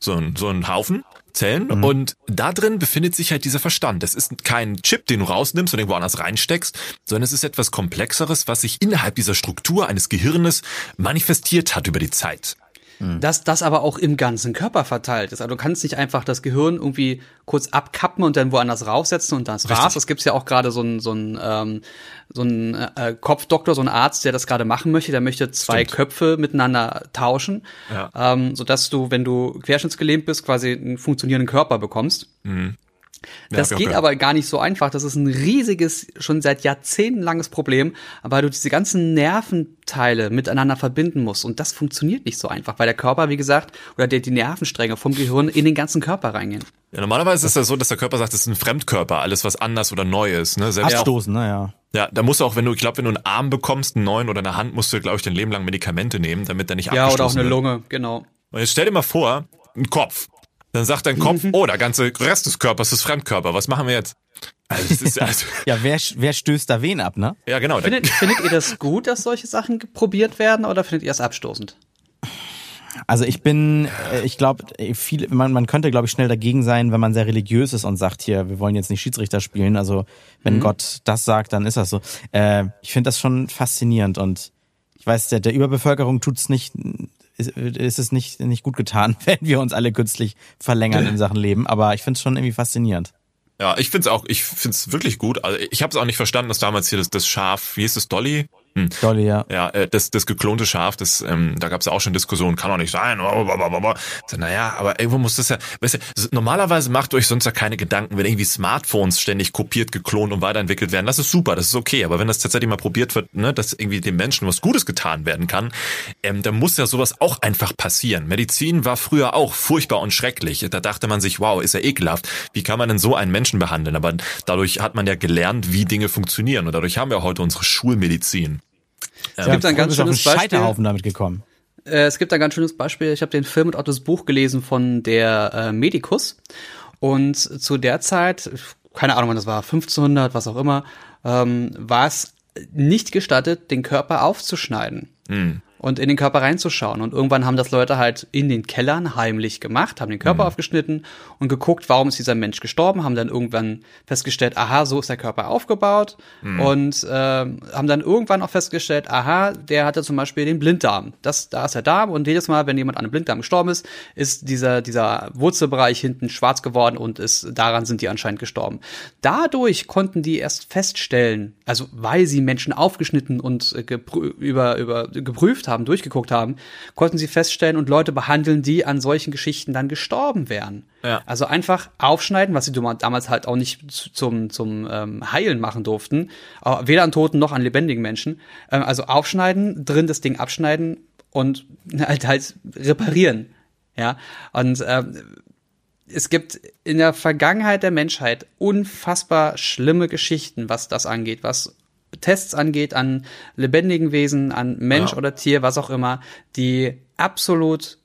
so ein, so ein Haufen Zellen mhm. und da drin befindet sich halt dieser Verstand. Das ist kein Chip, den du rausnimmst und irgendwo anders reinsteckst, sondern es ist etwas Komplexeres, was sich innerhalb dieser Struktur eines Gehirnes manifestiert hat über die Zeit. Mhm. dass das aber auch im ganzen Körper verteilt ist. Also du kannst nicht einfach das Gehirn irgendwie kurz abkappen und dann woanders raufsetzen und das war's. Das gibt's ja auch gerade so ein so ein ähm, so ein äh, Kopfdoktor, so ein Arzt, der das gerade machen möchte. Der möchte zwei Stimmt. Köpfe miteinander tauschen, ja. ähm, sodass du, wenn du querschnittsgelähmt bist, quasi einen funktionierenden Körper bekommst. Mhm. Das ja, geht aber gar nicht so einfach. Das ist ein riesiges, schon seit Jahrzehnten langes Problem, weil du diese ganzen Nerventeile miteinander verbinden musst. Und das funktioniert nicht so einfach, weil der Körper, wie gesagt, oder die, die Nervenstränge vom Gehirn in den ganzen Körper reingehen. Ja, normalerweise ist das so, dass der Körper sagt, es ist ein Fremdkörper, alles was anders oder neu ist. Ne? Selbst Abstoßen, naja. Ja, da musst du auch, wenn du, ich glaube, wenn du einen Arm bekommst, einen neuen oder eine Hand, musst du, glaube ich, dein Leben lang Medikamente nehmen, damit der nicht ja, abgestoßen wird. Ja, oder auch eine wird. Lunge, genau. Und jetzt stell dir mal vor, ein Kopf. Dann sagt dein Kopf, oh, der ganze Rest des Körpers ist Fremdkörper. Was machen wir jetzt? Also, ist, also ja, wer, wer stößt da wen ab, ne? Ja, genau. Findet, findet ihr das gut, dass solche Sachen probiert werden oder findet ihr es abstoßend? Also ich bin, äh, ich glaube, viel, man, man könnte, glaube ich, schnell dagegen sein, wenn man sehr religiös ist und sagt, hier, wir wollen jetzt nicht Schiedsrichter spielen. Also wenn mhm. Gott das sagt, dann ist das so. Äh, ich finde das schon faszinierend und ich weiß, der, der Überbevölkerung tut's nicht ist, ist es nicht, nicht gut getan, wenn wir uns alle künstlich verlängern in Sachen Leben. Aber ich finde es schon irgendwie faszinierend. Ja, ich finde es auch, ich finde es wirklich gut. Also ich habe es auch nicht verstanden, dass damals hier das, das Schaf, wie hieß das, Dolly? Hm. Dolly, ja. Ja, äh, das, das geklonte Schaf, das, ähm, da gab es ja auch schon Diskussionen, kann doch nicht sein. Naja, aber irgendwo muss das ja, weißt du, normalerweise macht euch sonst ja keine Gedanken, wenn irgendwie Smartphones ständig kopiert, geklont und weiterentwickelt werden. Das ist super, das ist okay. Aber wenn das tatsächlich mal probiert wird, ne, dass irgendwie dem Menschen was Gutes getan werden kann, ähm, dann muss ja sowas auch einfach passieren. Medizin war früher auch furchtbar und schrecklich. Da dachte man sich, wow, ist ja ekelhaft. Wie kann man denn so einen Menschen behandeln? Aber dadurch hat man ja gelernt, wie Dinge funktionieren. Und dadurch haben wir heute unsere Schulmedizin. Es ja, gibt ein ganz schönes Beispiel. Scheiterhaufen damit gekommen. Äh, es gibt ein ganz schönes Beispiel. Ich habe den Film und auch das Buch gelesen von der äh, Medikus. Und zu der Zeit, keine Ahnung, wann das war, 1500, was auch immer, ähm, war es nicht gestattet, den Körper aufzuschneiden. Mhm. Und in den Körper reinzuschauen. Und irgendwann haben das Leute halt in den Kellern heimlich gemacht, haben den Körper mhm. aufgeschnitten und geguckt, warum ist dieser Mensch gestorben, haben dann irgendwann festgestellt, aha, so ist der Körper aufgebaut mhm. und äh, haben dann irgendwann auch festgestellt, aha, der hatte zum Beispiel den Blinddarm. Das, da ist der Darm und jedes Mal, wenn jemand an einem Blinddarm gestorben ist, ist dieser, dieser Wurzelbereich hinten schwarz geworden und ist, daran sind die anscheinend gestorben. Dadurch konnten die erst feststellen, also weil sie Menschen aufgeschnitten und äh, über, über geprüft haben, durchgeguckt haben, konnten sie feststellen und Leute behandeln, die an solchen Geschichten dann gestorben wären. Ja. Also einfach aufschneiden, was sie damals halt auch nicht zum, zum ähm, Heilen machen durften, weder an Toten noch an lebendigen Menschen. Ähm, also aufschneiden, drin das Ding abschneiden und halt halt reparieren. Ja, und ähm, es gibt in der Vergangenheit der Menschheit unfassbar schlimme Geschichten, was das angeht, was Tests angeht an lebendigen Wesen, an Mensch ja. oder Tier, was auch immer, die absolut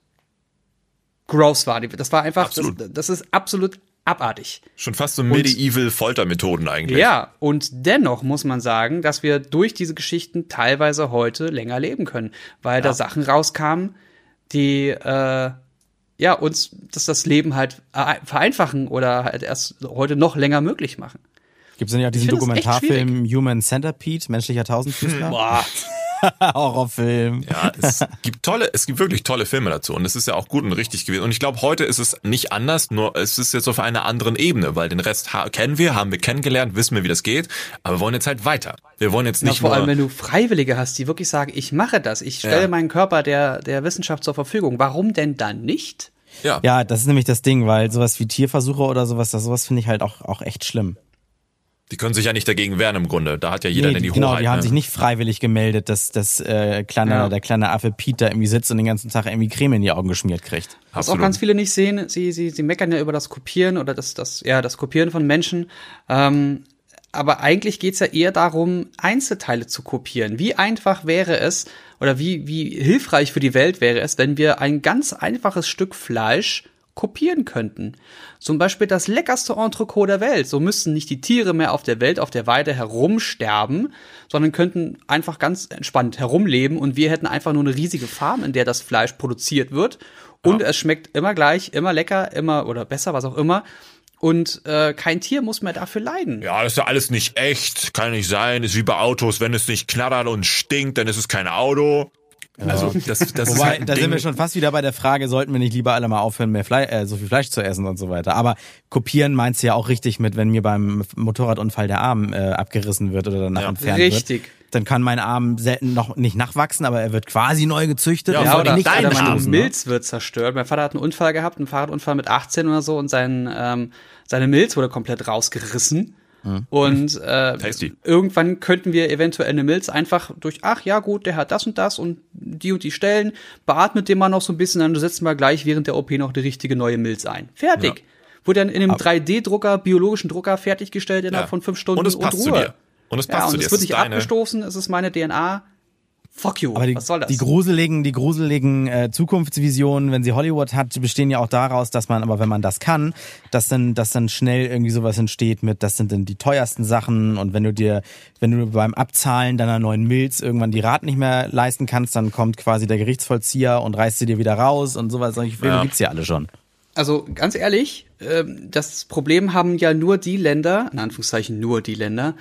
gross war. Das war einfach, das, das, ist absolut abartig. Schon fast so medieval Foltermethoden eigentlich. Ja, und dennoch muss man sagen, dass wir durch diese Geschichten teilweise heute länger leben können, weil ja. da Sachen rauskamen, die äh, ja uns dass das Leben halt vereinfachen oder halt erst heute noch länger möglich machen. Gibt es denn ja diesen Dokumentarfilm Human Centipede, menschlicher Tausendfüßler? Boah. Horrorfilm. Ja, es gibt tolle, es gibt wirklich tolle Filme dazu und es ist ja auch gut und richtig gewesen. Und ich glaube, heute ist es nicht anders, nur es ist jetzt auf einer anderen Ebene, weil den Rest kennen wir, haben wir kennengelernt, wissen wir, wie das geht, aber wir wollen jetzt halt weiter. Wir wollen jetzt nicht ja, vor allem, wenn du Freiwillige hast, die wirklich sagen, ich mache das, ich stelle ja. meinen Körper der, der Wissenschaft zur Verfügung. Warum denn dann nicht? Ja. ja, das ist nämlich das Ding, weil sowas wie Tierversuche oder sowas, das sowas finde ich halt auch, auch echt schlimm. Die können sich ja nicht dagegen wehren im Grunde. Da hat ja jeder nee, denn die genau, Hoheit. Genau, die haben ne? sich nicht freiwillig gemeldet, dass, dass äh, kleine, ja. der kleine Affe Pete da irgendwie sitzt und den ganzen Tag irgendwie Creme in die Augen geschmiert kriegt. Was auch ganz viele nicht sehen, sie, sie, sie meckern ja über das Kopieren oder das, das, ja, das Kopieren von Menschen. Ähm, aber eigentlich geht's ja eher darum, Einzelteile zu kopieren. Wie einfach wäre es oder wie, wie hilfreich für die Welt wäre es, wenn wir ein ganz einfaches Stück Fleisch kopieren könnten. Zum Beispiel das leckerste Entrecot der Welt. So müssten nicht die Tiere mehr auf der Welt, auf der Weide herumsterben, sondern könnten einfach ganz entspannt herumleben und wir hätten einfach nur eine riesige Farm, in der das Fleisch produziert wird. Und ja. es schmeckt immer gleich, immer lecker, immer oder besser, was auch immer. Und äh, kein Tier muss mehr dafür leiden. Ja, das ist ja alles nicht echt, kann nicht sein. Ist wie bei Autos, wenn es nicht knattert und stinkt, dann ist es kein Auto. Also das, das Wobei, ist halt da Ding. sind wir schon fast wieder bei der Frage, sollten wir nicht lieber alle mal aufhören, mehr Fleisch, äh, so viel Fleisch zu essen und so weiter. Aber kopieren meinst du ja auch richtig mit, wenn mir beim Motorradunfall der Arm äh, abgerissen wird oder danach ja. entfernt richtig. wird. Dann kann mein Arm selten noch nicht nachwachsen, aber er wird quasi neu gezüchtet. Ja, ja oder, nicht oder mein Arm. Milz wird zerstört. Mein Vater hat einen Unfall gehabt, einen Fahrradunfall mit 18 oder so und sein, ähm, seine Milz wurde komplett rausgerissen. Mhm. Und äh, irgendwann könnten wir eventuell eine Milz einfach durch, ach ja gut, der hat das und das und die und die Stellen, beatmet den mal noch so ein bisschen, dann setzen wir gleich während der OP noch die richtige neue Milz ein. Fertig. Ja. Wurde dann in einem 3D-Drucker, biologischen Drucker fertiggestellt innerhalb ja. von fünf Stunden und es passt und Ruhe. Zu dir. Und es passt ja, und zu dir. Es wird nicht abgestoßen, es ist meine DNA. Fuck you. Aber die, was soll das? Die gruseligen, die gruseligen äh, Zukunftsvisionen, wenn sie Hollywood hat, bestehen ja auch daraus, dass man, aber wenn man das kann, dass dann, dass dann schnell irgendwie sowas entsteht mit, das sind dann die teuersten Sachen und wenn du dir, wenn du beim Abzahlen deiner neuen Milz irgendwann die Raten nicht mehr leisten kannst, dann kommt quasi der Gerichtsvollzieher und reißt sie dir wieder raus und sowas. Solche Filme ja. gibt's ja alle schon. Also ganz ehrlich, äh, das Problem haben ja nur die Länder, in Anführungszeichen nur die Länder,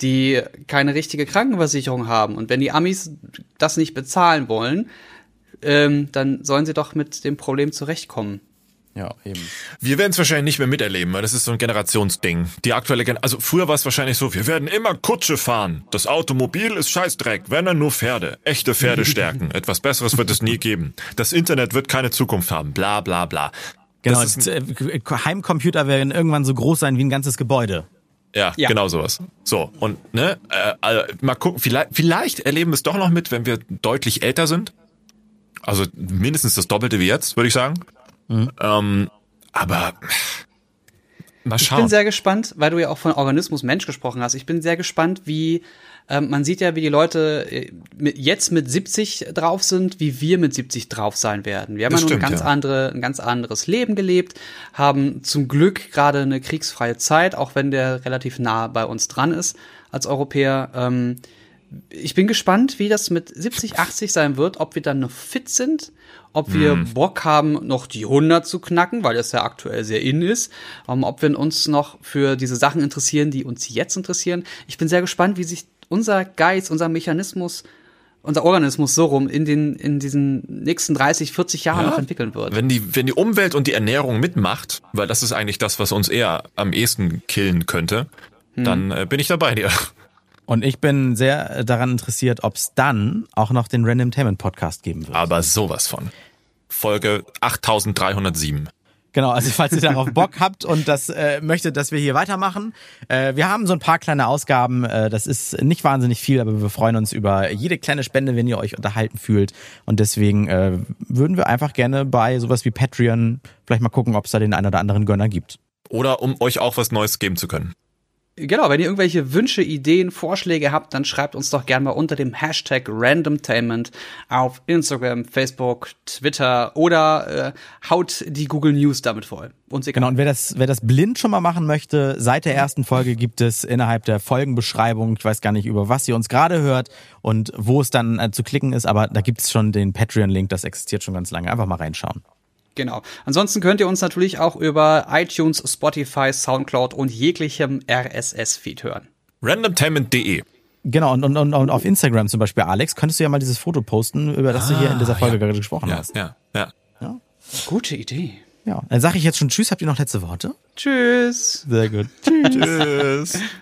die keine richtige Krankenversicherung haben. Und wenn die Amis das nicht bezahlen wollen, ähm, dann sollen sie doch mit dem Problem zurechtkommen. Ja, eben. Wir werden es wahrscheinlich nicht mehr miterleben, weil das ist so ein Generationsding. Die aktuelle Gen also früher war es wahrscheinlich so, wir werden immer Kutsche fahren. Das Automobil ist Scheißdreck, wenn dann nur Pferde. Echte Pferde stärken. Etwas Besseres wird es nie geben. Das Internet wird keine Zukunft haben. Bla bla bla. Genau, äh, Heimcomputer werden irgendwann so groß sein wie ein ganzes Gebäude. Ja, ja, genau sowas. So, und ne, äh, äh, mal gucken, vielleicht, vielleicht erleben wir es doch noch mit, wenn wir deutlich älter sind. Also mindestens das Doppelte wie jetzt, würde ich sagen. Mhm. Ähm, aber mal schauen. Ich bin sehr gespannt, weil du ja auch von Organismus Mensch gesprochen hast. Ich bin sehr gespannt, wie ähm, man sieht ja, wie die Leute äh, jetzt mit 70 drauf sind, wie wir mit 70 drauf sein werden. Wir haben das ja nun stimmt, ein ganz ja. andere, ein ganz anderes Leben gelebt, haben zum Glück gerade eine kriegsfreie Zeit, auch wenn der relativ nah bei uns dran ist als Europäer. Ähm, ich bin gespannt, wie das mit 70, 80 sein wird, ob wir dann noch fit sind, ob wir Hm. Bock haben, noch die 100 zu knacken, weil das ja aktuell sehr in ist, um, ob wir uns noch für diese Sachen interessieren, die uns jetzt interessieren. Ich bin sehr gespannt, wie sich unser Geist, unser Mechanismus, unser Organismus so rum in den in diesen nächsten 30, 40 Jahren Ja. noch entwickeln wird. Wenn die, wenn die Umwelt und die Ernährung mitmacht, weil das ist eigentlich das, was uns eher am ehesten killen könnte, dann äh, bin ich dabei dir. Und ich bin sehr äh, daran interessiert, ob es dann auch noch den Randomtainment Podcast geben wird. Aber sowas von. Folge 8307. Genau, also falls ihr darauf Bock habt und das äh, möchtet, dass wir hier weitermachen. Äh, wir haben so ein paar kleine Ausgaben, äh, das ist nicht wahnsinnig viel, aber wir freuen uns über jede kleine Spende, wenn ihr euch unterhalten fühlt. Und deswegen äh, würden wir einfach gerne bei sowas wie Patreon vielleicht mal gucken, ob es da den einen oder anderen Gönner gibt. Oder um euch auch was Neues geben zu können. Genau, wenn ihr irgendwelche Wünsche, Ideen, Vorschläge habt, dann schreibt uns doch gerne mal unter dem Hashtag Randomtainment auf Instagram, Facebook, Twitter oder äh, haut die Google News damit voll. Uns egal. Genau, und wer das, wer das blind schon mal machen möchte, seit der ersten Folge gibt es innerhalb der Folgenbeschreibung, ich weiß gar nicht, über was ihr uns gerade hört und wo es dann äh, zu klicken ist, aber da gibt es schon den Patreon-Link, das existiert schon ganz lange. Einfach mal reinschauen. Genau. Ansonsten könnt ihr uns natürlich auch über iTunes, Spotify, Soundcloud und jeglichem RSS-Feed hören. Randomtainment.de. Genau, und, und, und, auf Instagram zum Beispiel, Alex, könntest du ja mal dieses Foto posten, über das du hier in dieser Folge gerade gesprochen Ja, hast. ja, ja. Gute Idee. Ja, dann sage ich jetzt schon Tschüss, habt ihr noch letzte Worte? Tschüss. Sehr gut. Tschüss.